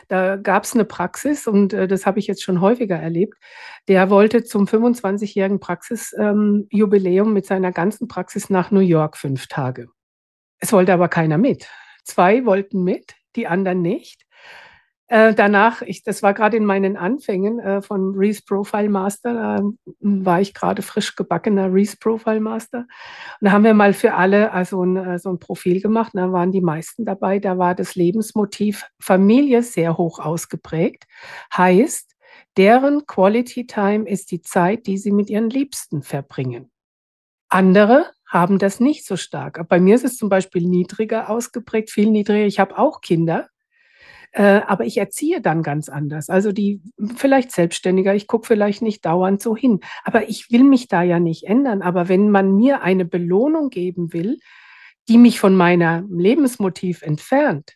Da gab es eine Praxis und äh, das habe ich jetzt schon häufiger erlebt. Der wollte zum 25-jährigen Praxisjubiläum ähm, mit seiner ganzen Praxis nach New York fünf Tage. Es wollte aber keiner mit. Zwei wollten mit, die anderen nicht. Äh, danach, ich, das war gerade in meinen Anfängen äh, von Reese Profile Master, da war ich gerade frisch gebackener Reese Profile Master. Und da haben wir mal für alle also ein, äh, so ein Profil gemacht. Da waren die meisten dabei. Da war das Lebensmotiv Familie sehr hoch ausgeprägt. Heißt, deren Quality Time ist die Zeit, die sie mit ihren Liebsten verbringen. Andere haben das nicht so stark. Bei mir ist es zum Beispiel niedriger ausgeprägt, viel niedriger. Ich habe auch Kinder. Äh, aber ich erziehe dann ganz anders. Also die vielleicht selbstständiger, ich gucke vielleicht nicht dauernd so hin. Aber ich will mich da ja nicht ändern. Aber wenn man mir eine Belohnung geben will, die mich von meinem Lebensmotiv entfernt,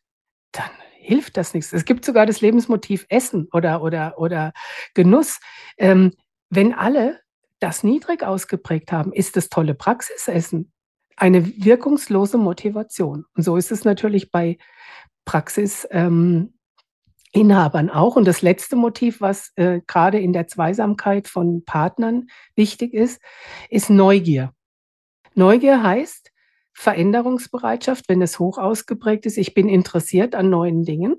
dann hilft das nichts. Es gibt sogar das Lebensmotiv Essen oder, oder, oder Genuss. Ähm, wenn alle das niedrig ausgeprägt haben, ist das tolle Praxisessen eine wirkungslose Motivation. Und so ist es natürlich bei Praxisinhabern ähm, auch. Und das letzte Motiv, was äh, gerade in der Zweisamkeit von Partnern wichtig ist, ist Neugier. Neugier heißt Veränderungsbereitschaft, wenn es hoch ausgeprägt ist. Ich bin interessiert an neuen Dingen.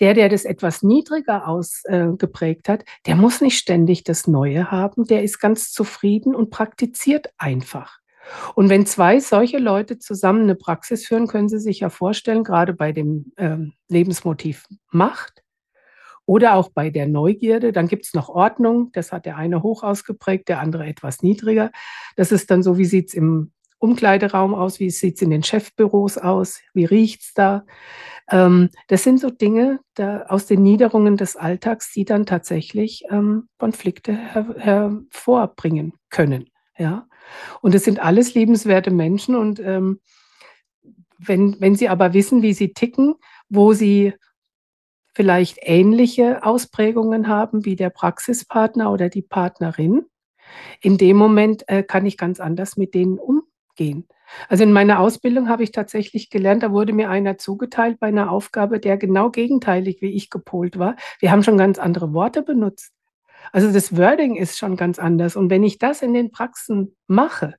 Der, der das etwas niedriger ausgeprägt äh, hat, der muss nicht ständig das Neue haben. Der ist ganz zufrieden und praktiziert einfach. Und wenn zwei solche Leute zusammen eine Praxis führen, können Sie sich ja vorstellen, gerade bei dem ähm, Lebensmotiv Macht oder auch bei der Neugierde, dann gibt es noch Ordnung. Das hat der eine hoch ausgeprägt, der andere etwas niedriger. Das ist dann so, wie sieht es im Umkleideraum aus, wie sieht es in den Chefbüros aus, wie riecht es da. Ähm, das sind so Dinge da, aus den Niederungen des Alltags, die dann tatsächlich ähm, Konflikte her hervorbringen können. Ja? Und es sind alles liebenswerte Menschen. Und ähm, wenn, wenn sie aber wissen, wie sie ticken, wo sie vielleicht ähnliche Ausprägungen haben wie der Praxispartner oder die Partnerin, in dem Moment äh, kann ich ganz anders mit denen umgehen. Also in meiner Ausbildung habe ich tatsächlich gelernt, da wurde mir einer zugeteilt bei einer Aufgabe, der genau gegenteilig wie ich gepolt war. Wir haben schon ganz andere Worte benutzt. Also das Wording ist schon ganz anders. Und wenn ich das in den Praxen mache,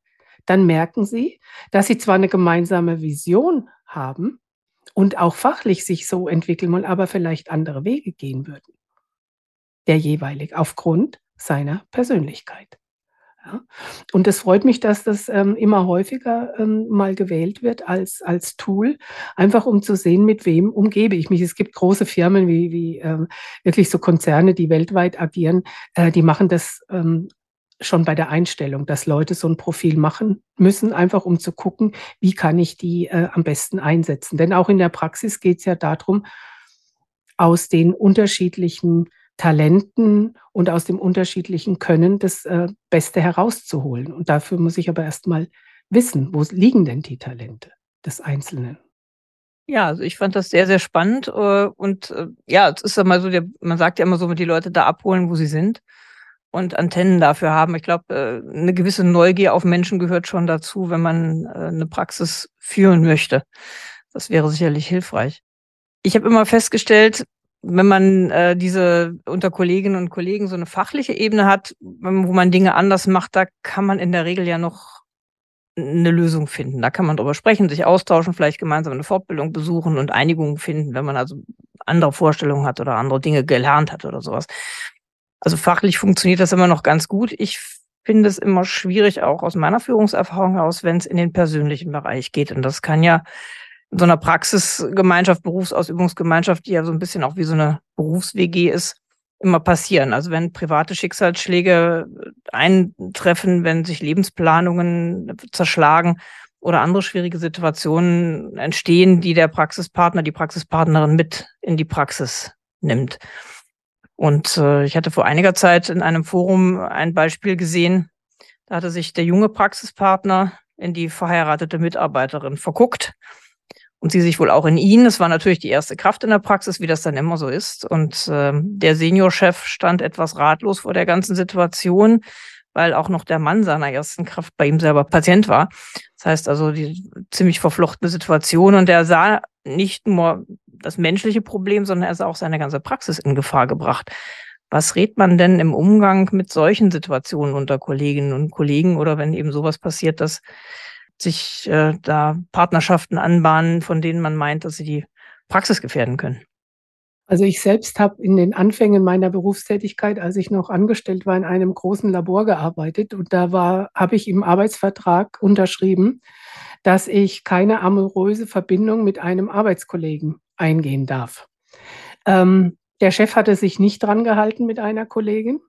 dann merken Sie, dass Sie zwar eine gemeinsame Vision haben und auch fachlich sich so entwickeln wollen, aber vielleicht andere Wege gehen würden. Der jeweilig aufgrund seiner Persönlichkeit. Ja. Und es freut mich, dass das ähm, immer häufiger ähm, mal gewählt wird als, als Tool, einfach um zu sehen, mit wem umgebe ich mich. Es gibt große Firmen wie, wie ähm, wirklich so Konzerne, die weltweit agieren, äh, die machen das ähm, schon bei der Einstellung, dass Leute so ein Profil machen müssen, einfach um zu gucken, wie kann ich die äh, am besten einsetzen. Denn auch in der Praxis geht es ja darum, aus den unterschiedlichen Talenten und aus dem unterschiedlichen Können das äh, Beste herauszuholen. Und dafür muss ich aber erst mal wissen, wo liegen denn die Talente des Einzelnen. Ja, also ich fand das sehr, sehr spannend. Äh, und äh, ja, es ist ja mal so, man sagt ja immer so, die Leute da abholen, wo sie sind und Antennen dafür haben. Ich glaube, äh, eine gewisse Neugier auf Menschen gehört schon dazu, wenn man eine Praxis führen möchte. Das wäre sicherlich hilfreich. Ich habe immer festgestellt, wenn man äh, diese unter Kolleginnen und Kollegen so eine fachliche Ebene hat, wo man Dinge anders macht, da kann man in der Regel ja noch eine Lösung finden. Da kann man drüber sprechen, sich austauschen, vielleicht gemeinsam eine Fortbildung besuchen und Einigungen finden, wenn man also andere Vorstellungen hat oder andere Dinge gelernt hat oder sowas. Also fachlich funktioniert das immer noch ganz gut. Ich finde es immer schwierig, auch aus meiner Führungserfahrung heraus, wenn es in den persönlichen Bereich geht. Und das kann ja so einer Praxisgemeinschaft, Berufsausübungsgemeinschaft, die ja so ein bisschen auch wie so eine Berufs-WG ist, immer passieren. Also wenn private Schicksalsschläge eintreffen, wenn sich Lebensplanungen zerschlagen oder andere schwierige Situationen entstehen, die der Praxispartner, die Praxispartnerin mit in die Praxis nimmt. Und äh, ich hatte vor einiger Zeit in einem Forum ein Beispiel gesehen, da hatte sich der junge Praxispartner in die verheiratete Mitarbeiterin verguckt und sie sich wohl auch in ihn. Es war natürlich die erste Kraft in der Praxis, wie das dann immer so ist. Und äh, der Seniorchef stand etwas ratlos vor der ganzen Situation, weil auch noch der Mann seiner ersten Kraft bei ihm selber Patient war. Das heißt also die ziemlich verflochtene Situation und er sah nicht nur das menschliche Problem, sondern er sah auch seine ganze Praxis in Gefahr gebracht. Was rät man denn im Umgang mit solchen Situationen unter Kolleginnen und Kollegen oder wenn eben sowas passiert, dass sich äh, da Partnerschaften anbahnen, von denen man meint, dass sie die Praxis gefährden können? Also ich selbst habe in den Anfängen meiner Berufstätigkeit, als ich noch angestellt war, in einem großen Labor gearbeitet und da war, habe ich im Arbeitsvertrag unterschrieben, dass ich keine amoröse Verbindung mit einem Arbeitskollegen eingehen darf. Ähm, der Chef hatte sich nicht dran gehalten mit einer Kollegin.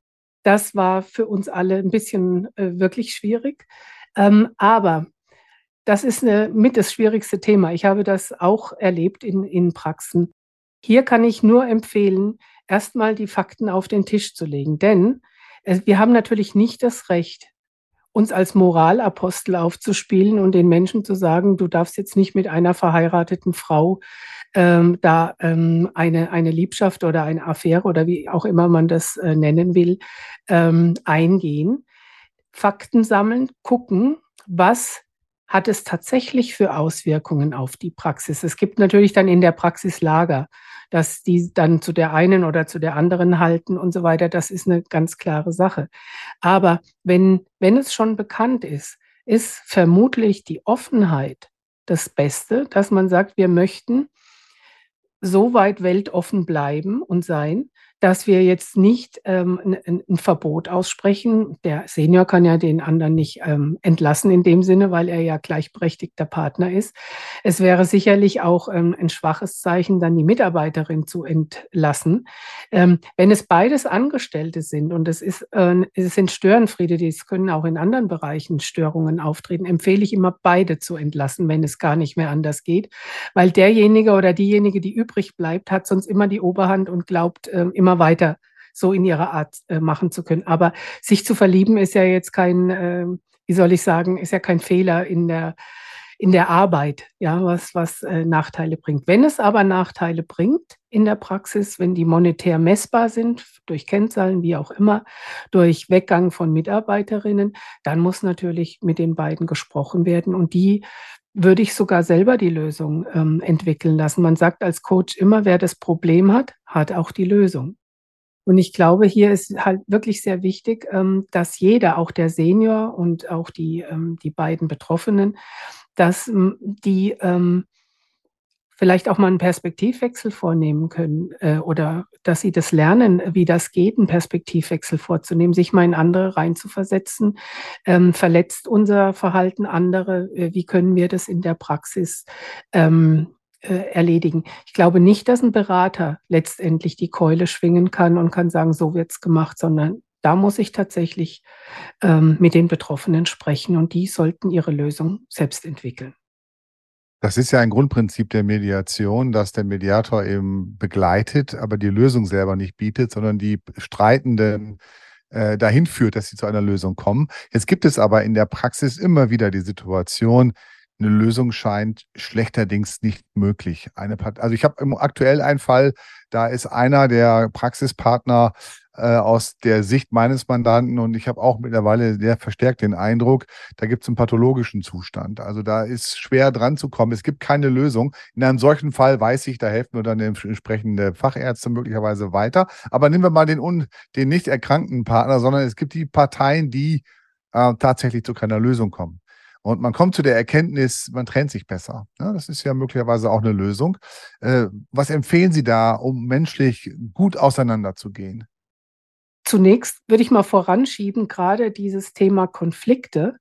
Das war für uns alle ein bisschen äh, wirklich schwierig. Ähm, aber das ist eine, mit das schwierigste Thema. Ich habe das auch erlebt in, in Praxen. Hier kann ich nur empfehlen, erstmal die Fakten auf den Tisch zu legen, denn wir haben natürlich nicht das Recht, uns als Moralapostel aufzuspielen und den Menschen zu sagen, du darfst jetzt nicht mit einer verheirateten Frau ähm, da ähm, eine, eine Liebschaft oder eine Affäre oder wie auch immer man das äh, nennen will, ähm, eingehen. Fakten sammeln, gucken, was hat es tatsächlich für Auswirkungen auf die Praxis. Es gibt natürlich dann in der Praxis Lager, dass die dann zu der einen oder zu der anderen halten und so weiter. Das ist eine ganz klare Sache. Aber wenn, wenn es schon bekannt ist, ist vermutlich die Offenheit das Beste, dass man sagt, wir möchten so weit weltoffen bleiben und sein, dass wir jetzt nicht ähm, ein, ein, Verbot aussprechen. Der Senior kann ja den anderen nicht ähm, entlassen in dem Sinne, weil er ja gleichberechtigter Partner ist. Es wäre sicherlich auch ähm, ein schwaches Zeichen, dann die Mitarbeiterin zu entlassen. Ähm, wenn es beides Angestellte sind und es, ist, äh, es sind Störenfriede, die können auch in anderen Bereichen Störungen auftreten, empfehle ich immer beide zu entlassen, wenn es gar nicht mehr anders geht, weil derjenige oder diejenige, die übrig bleibt, hat sonst immer die Oberhand und glaubt äh, immer immer weiter so in ihrer Art äh, machen zu können. Aber sich zu verlieben ist ja jetzt kein, äh, wie soll ich sagen, ist ja kein Fehler in der, in der Arbeit, ja, was, was äh, Nachteile bringt. Wenn es aber Nachteile bringt in der Praxis, wenn die monetär messbar sind, durch Kennzahlen, wie auch immer, durch Weggang von Mitarbeiterinnen, dann muss natürlich mit den beiden gesprochen werden und die würde ich sogar selber die Lösung ähm, entwickeln lassen. Man sagt als Coach immer, wer das Problem hat, hat auch die Lösung. Und ich glaube, hier ist halt wirklich sehr wichtig, ähm, dass jeder, auch der Senior und auch die, ähm, die beiden Betroffenen, dass ähm, die vielleicht auch mal einen Perspektivwechsel vornehmen können äh, oder dass sie das lernen, wie das geht, einen Perspektivwechsel vorzunehmen, sich mal in andere reinzuversetzen. Verletzt unser Verhalten andere? Äh, wie können wir das in der Praxis erledigen? Ich glaube nicht, dass ein Berater letztendlich die Keule schwingen kann und kann sagen, so wird's gemacht, sondern da muss ich tatsächlich ähm, mit den Betroffenen sprechen und die sollten ihre Lösung selbst entwickeln. Das ist ja ein Grundprinzip der Mediation, dass der Mediator eben begleitet, aber die Lösung selber nicht bietet, sondern die Streitenden äh, dahin führt, dass sie zu einer Lösung kommen. Jetzt gibt es aber in der Praxis immer wieder die Situation, eine Lösung scheint schlechterdings nicht möglich. Eine also ich habe aktuell einen Fall, da ist einer der Praxispartner äh, aus der Sicht meines Mandanten und ich habe auch mittlerweile sehr verstärkt den Eindruck, da gibt es einen pathologischen Zustand. Also da ist schwer dran zu kommen. Es gibt keine Lösung. In einem solchen Fall weiß ich, da helfen nur dann entsprechende Fachärzte möglicherweise weiter. Aber nehmen wir mal den, un, den nicht erkrankten Partner, sondern es gibt die Parteien, die äh, tatsächlich zu keiner Lösung kommen. Und man kommt zu der Erkenntnis, man trennt sich besser. Ja, das ist ja möglicherweise auch eine Lösung. Äh, was empfehlen Sie da, um menschlich gut auseinanderzugehen? Zunächst würde ich mal voranschieben, gerade dieses Thema Konflikte.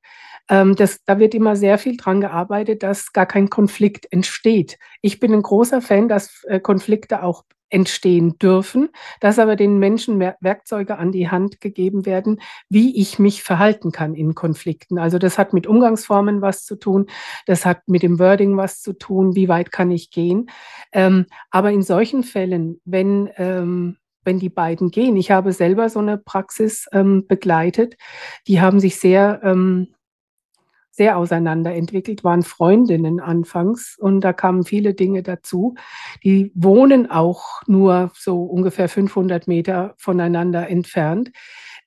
Ähm, das, da wird immer sehr viel dran gearbeitet, dass gar kein Konflikt entsteht. Ich bin ein großer Fan, dass äh, Konflikte auch entstehen dürfen, dass aber den Menschen Werkzeuge an die Hand gegeben werden, wie ich mich verhalten kann in Konflikten. Also das hat mit Umgangsformen was zu tun, das hat mit dem Wording was zu tun, wie weit kann ich gehen. Ähm, aber in solchen Fällen, wenn ähm, wenn die beiden gehen. Ich habe selber so eine Praxis ähm, begleitet. Die haben sich sehr, ähm, sehr auseinanderentwickelt, waren Freundinnen anfangs und da kamen viele Dinge dazu. Die wohnen auch nur so ungefähr 500 Meter voneinander entfernt.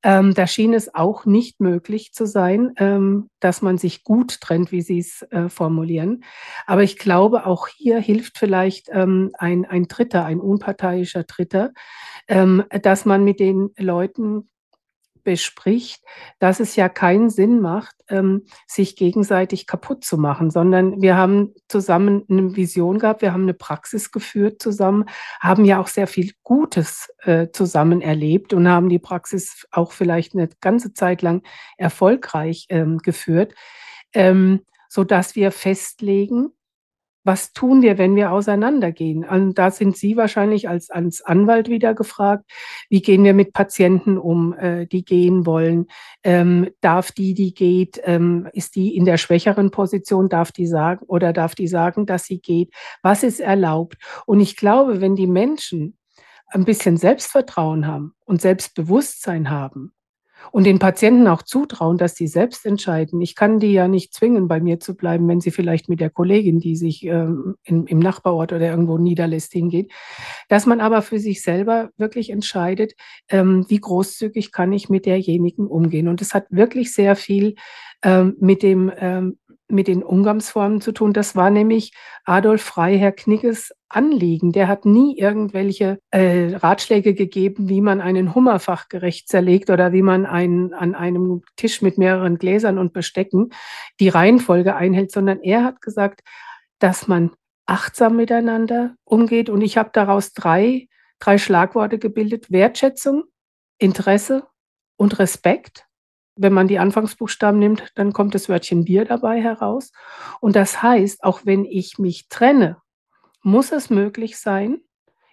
Ähm, da schien es auch nicht möglich zu sein, ähm, dass man sich gut trennt, wie Sie es äh, formulieren. Aber ich glaube, auch hier hilft vielleicht ähm, ein, ein Dritter, ein unparteiischer Dritter, ähm, dass man mit den Leuten bespricht, dass es ja keinen Sinn macht, ähm, sich gegenseitig kaputt zu machen, sondern wir haben zusammen eine Vision gehabt, wir haben eine Praxis geführt zusammen, haben ja auch sehr viel Gutes äh, zusammen erlebt und haben die Praxis auch vielleicht eine ganze Zeit lang erfolgreich ähm, geführt, ähm, so dass wir festlegen, was tun wir, wenn wir auseinandergehen? Und da sind Sie wahrscheinlich als, als Anwalt wieder gefragt. Wie gehen wir mit Patienten um, äh, die gehen wollen? Ähm, darf die, die geht, ähm, ist die in der schwächeren Position? Darf die sagen oder darf die sagen, dass sie geht? Was ist erlaubt? Und ich glaube, wenn die Menschen ein bisschen Selbstvertrauen haben und Selbstbewusstsein haben und den Patienten auch zutrauen, dass sie selbst entscheiden. Ich kann die ja nicht zwingen, bei mir zu bleiben, wenn sie vielleicht mit der Kollegin, die sich ähm, in, im Nachbarort oder irgendwo niederlässt, hingeht. Dass man aber für sich selber wirklich entscheidet, ähm, wie großzügig kann ich mit derjenigen umgehen. Und es hat wirklich sehr viel ähm, mit dem ähm, mit den Umgangsformen zu tun. Das war nämlich Adolf Freiherr Knigges Anliegen. Der hat nie irgendwelche äh, Ratschläge gegeben, wie man einen Hummer fachgerecht zerlegt oder wie man einen, an einem Tisch mit mehreren Gläsern und Bestecken die Reihenfolge einhält, sondern er hat gesagt, dass man achtsam miteinander umgeht. Und ich habe daraus drei, drei Schlagworte gebildet. Wertschätzung, Interesse und Respekt. Wenn man die Anfangsbuchstaben nimmt, dann kommt das Wörtchen Bier dabei heraus. Und das heißt, auch wenn ich mich trenne, muss es möglich sein,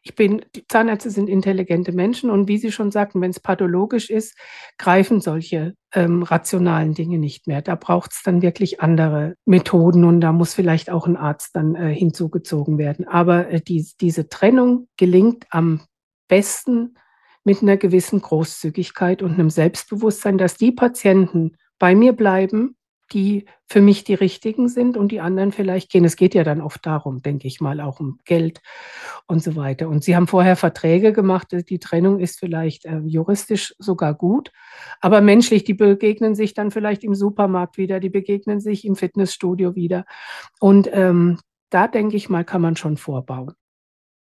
ich bin, die Zahnärzte sind intelligente Menschen und wie Sie schon sagten, wenn es pathologisch ist, greifen solche ähm, rationalen Dinge nicht mehr. Da braucht es dann wirklich andere Methoden und da muss vielleicht auch ein Arzt dann äh, hinzugezogen werden. Aber äh, die, diese Trennung gelingt am besten mit einer gewissen Großzügigkeit und einem Selbstbewusstsein, dass die Patienten bei mir bleiben, die für mich die richtigen sind und die anderen vielleicht gehen. Es geht ja dann oft darum, denke ich mal, auch um Geld und so weiter. Und Sie haben vorher Verträge gemacht. Die Trennung ist vielleicht äh, juristisch sogar gut, aber menschlich, die begegnen sich dann vielleicht im Supermarkt wieder, die begegnen sich im Fitnessstudio wieder. Und ähm, da denke ich mal, kann man schon vorbauen.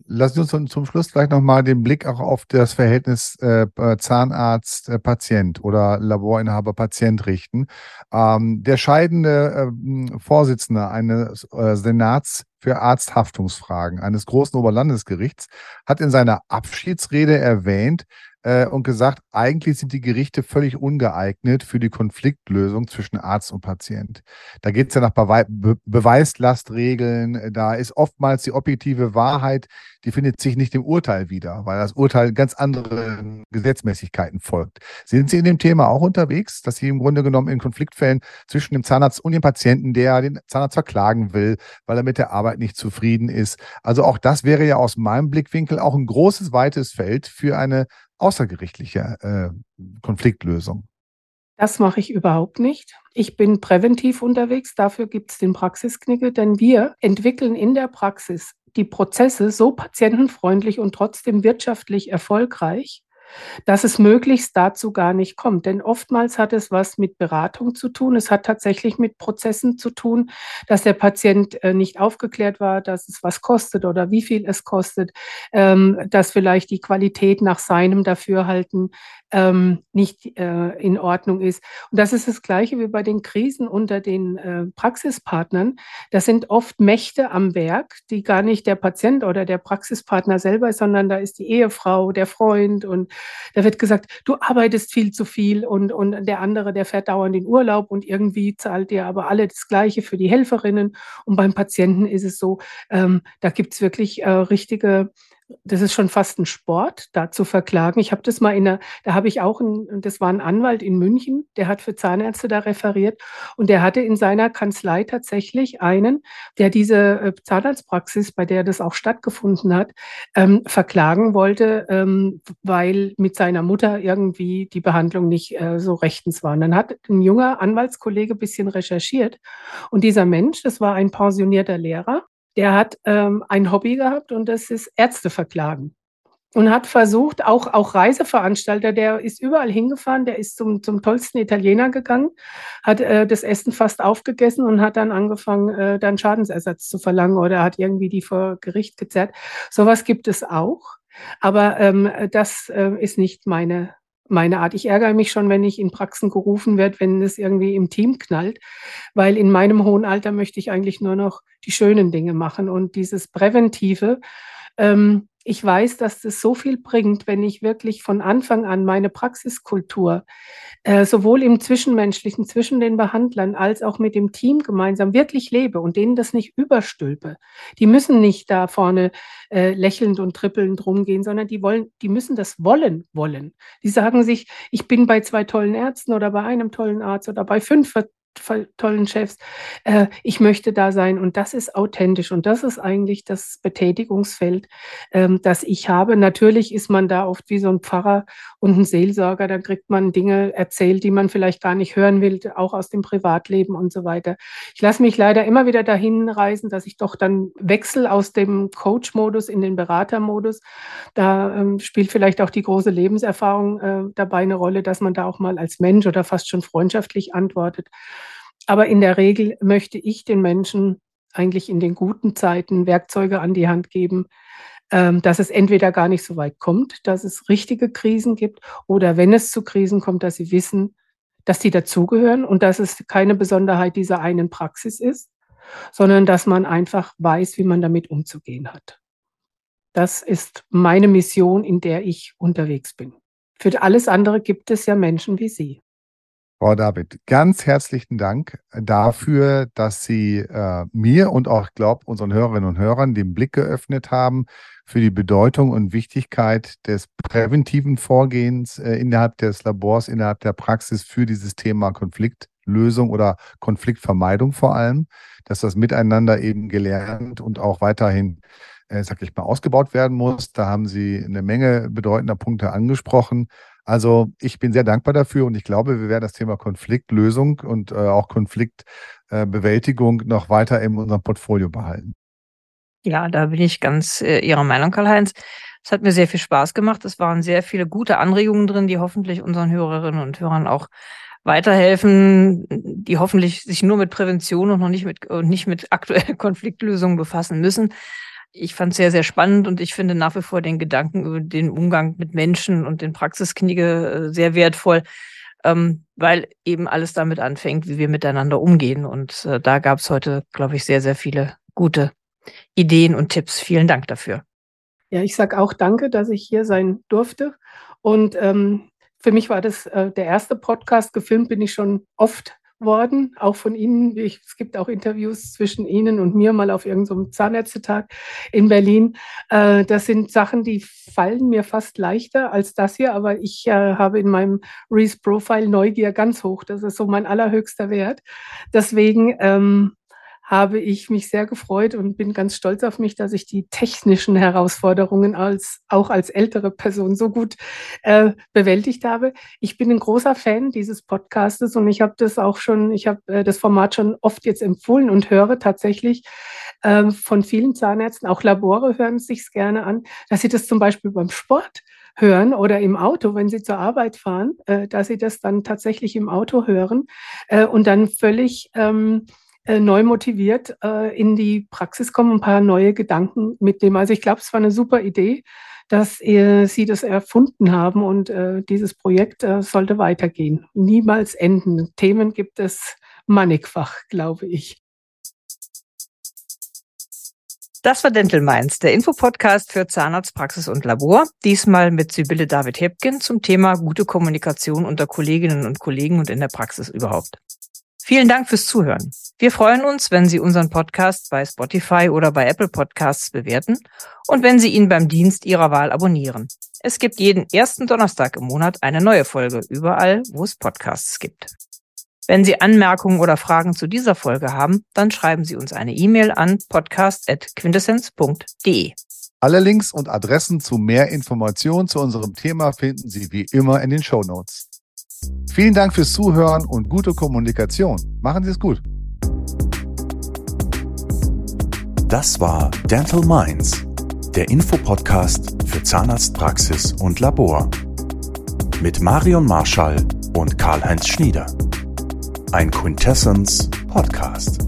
Lassen Sie uns zum Schluss vielleicht nochmal den Blick auch auf das Verhältnis äh, Zahnarzt-Patient oder Laborinhaber-Patient richten. Ähm, der scheidende äh, Vorsitzende eines äh, Senats für Arzthaftungsfragen eines großen Oberlandesgerichts hat in seiner Abschiedsrede erwähnt, äh, und gesagt, eigentlich sind die Gerichte völlig ungeeignet für die Konfliktlösung zwischen Arzt und Patient. Da geht es ja nach Bewe Be Beweislastregeln, da ist oftmals die objektive Wahrheit, die findet sich nicht im Urteil wieder, weil das Urteil ganz anderen Gesetzmäßigkeiten folgt. Sind Sie in dem Thema auch unterwegs, dass Sie im Grunde genommen in Konfliktfällen zwischen dem Zahnarzt und dem Patienten, der den Zahnarzt verklagen will, weil er mit der Arbeit nicht zufrieden ist? Also auch das wäre ja aus meinem Blickwinkel auch ein großes, weites Feld für eine außergerichtliche äh, Konfliktlösung? Das mache ich überhaupt nicht. Ich bin präventiv unterwegs, dafür gibt es den Praxisknickel, denn wir entwickeln in der Praxis die Prozesse so patientenfreundlich und trotzdem wirtschaftlich erfolgreich, dass es möglichst dazu gar nicht kommt. Denn oftmals hat es was mit Beratung zu tun. Es hat tatsächlich mit Prozessen zu tun, dass der Patient äh, nicht aufgeklärt war, dass es was kostet oder wie viel es kostet, ähm, dass vielleicht die Qualität nach seinem Dafürhalten ähm, nicht äh, in Ordnung ist. Und das ist das Gleiche wie bei den Krisen unter den äh, Praxispartnern. Das sind oft Mächte am Werk, die gar nicht der Patient oder der Praxispartner selber ist, sondern da ist die Ehefrau, der Freund und da wird gesagt, du arbeitest viel zu viel und, und der andere, der fährt dauernd in Urlaub und irgendwie zahlt dir aber alle das Gleiche für die Helferinnen. Und beim Patienten ist es so, ähm, da gibt's wirklich äh, richtige das ist schon fast ein Sport, da zu verklagen. Ich habe das mal in der, da habe ich auch, ein, das war ein Anwalt in München, der hat für Zahnärzte da referiert und der hatte in seiner Kanzlei tatsächlich einen, der diese äh, Zahnarztpraxis, bei der das auch stattgefunden hat, ähm, verklagen wollte, ähm, weil mit seiner Mutter irgendwie die Behandlung nicht äh, so rechtens war. Und dann hat ein junger Anwaltskollege ein bisschen recherchiert und dieser Mensch, das war ein pensionierter Lehrer, der hat ähm, ein Hobby gehabt und das ist Ärzte verklagen. Und hat versucht, auch, auch Reiseveranstalter, der ist überall hingefahren, der ist zum, zum tollsten Italiener gegangen, hat äh, das Essen fast aufgegessen und hat dann angefangen, äh, dann Schadensersatz zu verlangen oder hat irgendwie die vor Gericht gezerrt. Sowas gibt es auch. Aber ähm, das äh, ist nicht meine, meine Art. Ich ärgere mich schon, wenn ich in Praxen gerufen werde, wenn es irgendwie im Team knallt, weil in meinem hohen Alter möchte ich eigentlich nur noch die schönen Dinge machen und dieses Präventive. Ähm, ich weiß, dass das so viel bringt, wenn ich wirklich von Anfang an meine Praxiskultur äh, sowohl im Zwischenmenschlichen, zwischen den Behandlern, als auch mit dem Team gemeinsam wirklich lebe und denen das nicht überstülpe. Die müssen nicht da vorne äh, lächelnd und trippelnd rumgehen, sondern die wollen, die müssen das wollen, wollen. Die sagen sich, ich bin bei zwei tollen Ärzten oder bei einem tollen Arzt oder bei fünf tollen Chefs. Äh, ich möchte da sein und das ist authentisch und das ist eigentlich das Betätigungsfeld, ähm, das ich habe. Natürlich ist man da oft wie so ein Pfarrer und ein Seelsorger, da kriegt man Dinge erzählt, die man vielleicht gar nicht hören will, auch aus dem Privatleben und so weiter. Ich lasse mich leider immer wieder dahin reisen, dass ich doch dann wechsle aus dem Coach-Modus in den Berater-Modus. Da ähm, spielt vielleicht auch die große Lebenserfahrung äh, dabei eine Rolle, dass man da auch mal als Mensch oder fast schon freundschaftlich antwortet. Aber in der Regel möchte ich den Menschen eigentlich in den guten Zeiten Werkzeuge an die Hand geben, dass es entweder gar nicht so weit kommt, dass es richtige Krisen gibt, oder wenn es zu Krisen kommt, dass sie wissen, dass sie dazugehören und dass es keine Besonderheit dieser einen Praxis ist, sondern dass man einfach weiß, wie man damit umzugehen hat. Das ist meine Mission, in der ich unterwegs bin. Für alles andere gibt es ja Menschen wie Sie. Frau David, ganz herzlichen Dank dafür, dass Sie äh, mir und auch, glaube unseren Hörerinnen und Hörern den Blick geöffnet haben für die Bedeutung und Wichtigkeit des präventiven Vorgehens äh, innerhalb des Labors, innerhalb der Praxis für dieses Thema Konfliktlösung oder Konfliktvermeidung vor allem, dass das miteinander eben gelernt und auch weiterhin äh, sag ich mal, ausgebaut werden muss. Da haben Sie eine Menge bedeutender Punkte angesprochen. Also ich bin sehr dankbar dafür und ich glaube, wir werden das Thema Konfliktlösung und äh, auch Konfliktbewältigung äh, noch weiter in unserem Portfolio behalten. Ja, da bin ich ganz äh, Ihrer Meinung, Karl-Heinz. Es hat mir sehr viel Spaß gemacht. Es waren sehr viele gute Anregungen drin, die hoffentlich unseren Hörerinnen und Hörern auch weiterhelfen, die hoffentlich sich nur mit Prävention und noch nicht mit, und nicht mit aktuellen Konfliktlösungen befassen müssen ich fand es sehr, sehr spannend und ich finde nach wie vor den Gedanken über den Umgang mit Menschen und den Praxisknige äh, sehr wertvoll, ähm, weil eben alles damit anfängt, wie wir miteinander umgehen. Und äh, da gab es heute, glaube ich, sehr, sehr viele gute Ideen und Tipps. Vielen Dank dafür. Ja, ich sage auch danke, dass ich hier sein durfte. Und ähm, für mich war das äh, der erste Podcast. Gefilmt bin ich schon oft worden, auch von Ihnen. Ich, es gibt auch Interviews zwischen Ihnen und mir mal auf irgendeinem Zahnärztetag in Berlin. Äh, das sind Sachen, die fallen mir fast leichter als das hier, aber ich äh, habe in meinem Reese Profile Neugier ganz hoch. Das ist so mein allerhöchster Wert. Deswegen ähm, habe ich mich sehr gefreut und bin ganz stolz auf mich, dass ich die technischen Herausforderungen als, auch als ältere Person so gut äh, bewältigt habe. Ich bin ein großer Fan dieses Podcastes und ich habe das auch schon, ich habe äh, das Format schon oft jetzt empfohlen und höre tatsächlich äh, von vielen Zahnärzten, auch Labore hören sich gerne an, dass sie das zum Beispiel beim Sport hören oder im Auto, wenn sie zur Arbeit fahren, äh, dass sie das dann tatsächlich im Auto hören äh, und dann völlig ähm, äh, neu motiviert äh, in die Praxis kommen, ein paar neue Gedanken mitnehmen. Also ich glaube, es war eine super Idee, dass äh, Sie das erfunden haben und äh, dieses Projekt äh, sollte weitergehen. Niemals enden. Themen gibt es mannigfach, glaube ich. Das war Dental Minds, der Infopodcast für Zahnarztpraxis und Labor. Diesmal mit Sibylle David Hebgen zum Thema gute Kommunikation unter Kolleginnen und Kollegen und in der Praxis überhaupt. Vielen Dank fürs Zuhören. Wir freuen uns, wenn Sie unseren Podcast bei Spotify oder bei Apple Podcasts bewerten und wenn Sie ihn beim Dienst Ihrer Wahl abonnieren. Es gibt jeden ersten Donnerstag im Monat eine neue Folge, überall, wo es Podcasts gibt. Wenn Sie Anmerkungen oder Fragen zu dieser Folge haben, dann schreiben Sie uns eine E-Mail an podcast.quintessenz.de. Alle Links und Adressen zu mehr Informationen zu unserem Thema finden Sie wie immer in den Show Notes. Vielen Dank fürs Zuhören und gute Kommunikation. Machen Sie es gut. Das war Dental Minds, der Infopodcast für Zahnarztpraxis und Labor. Mit Marion Marschall und Karl-Heinz Schnieder. Ein Quintessence Podcast.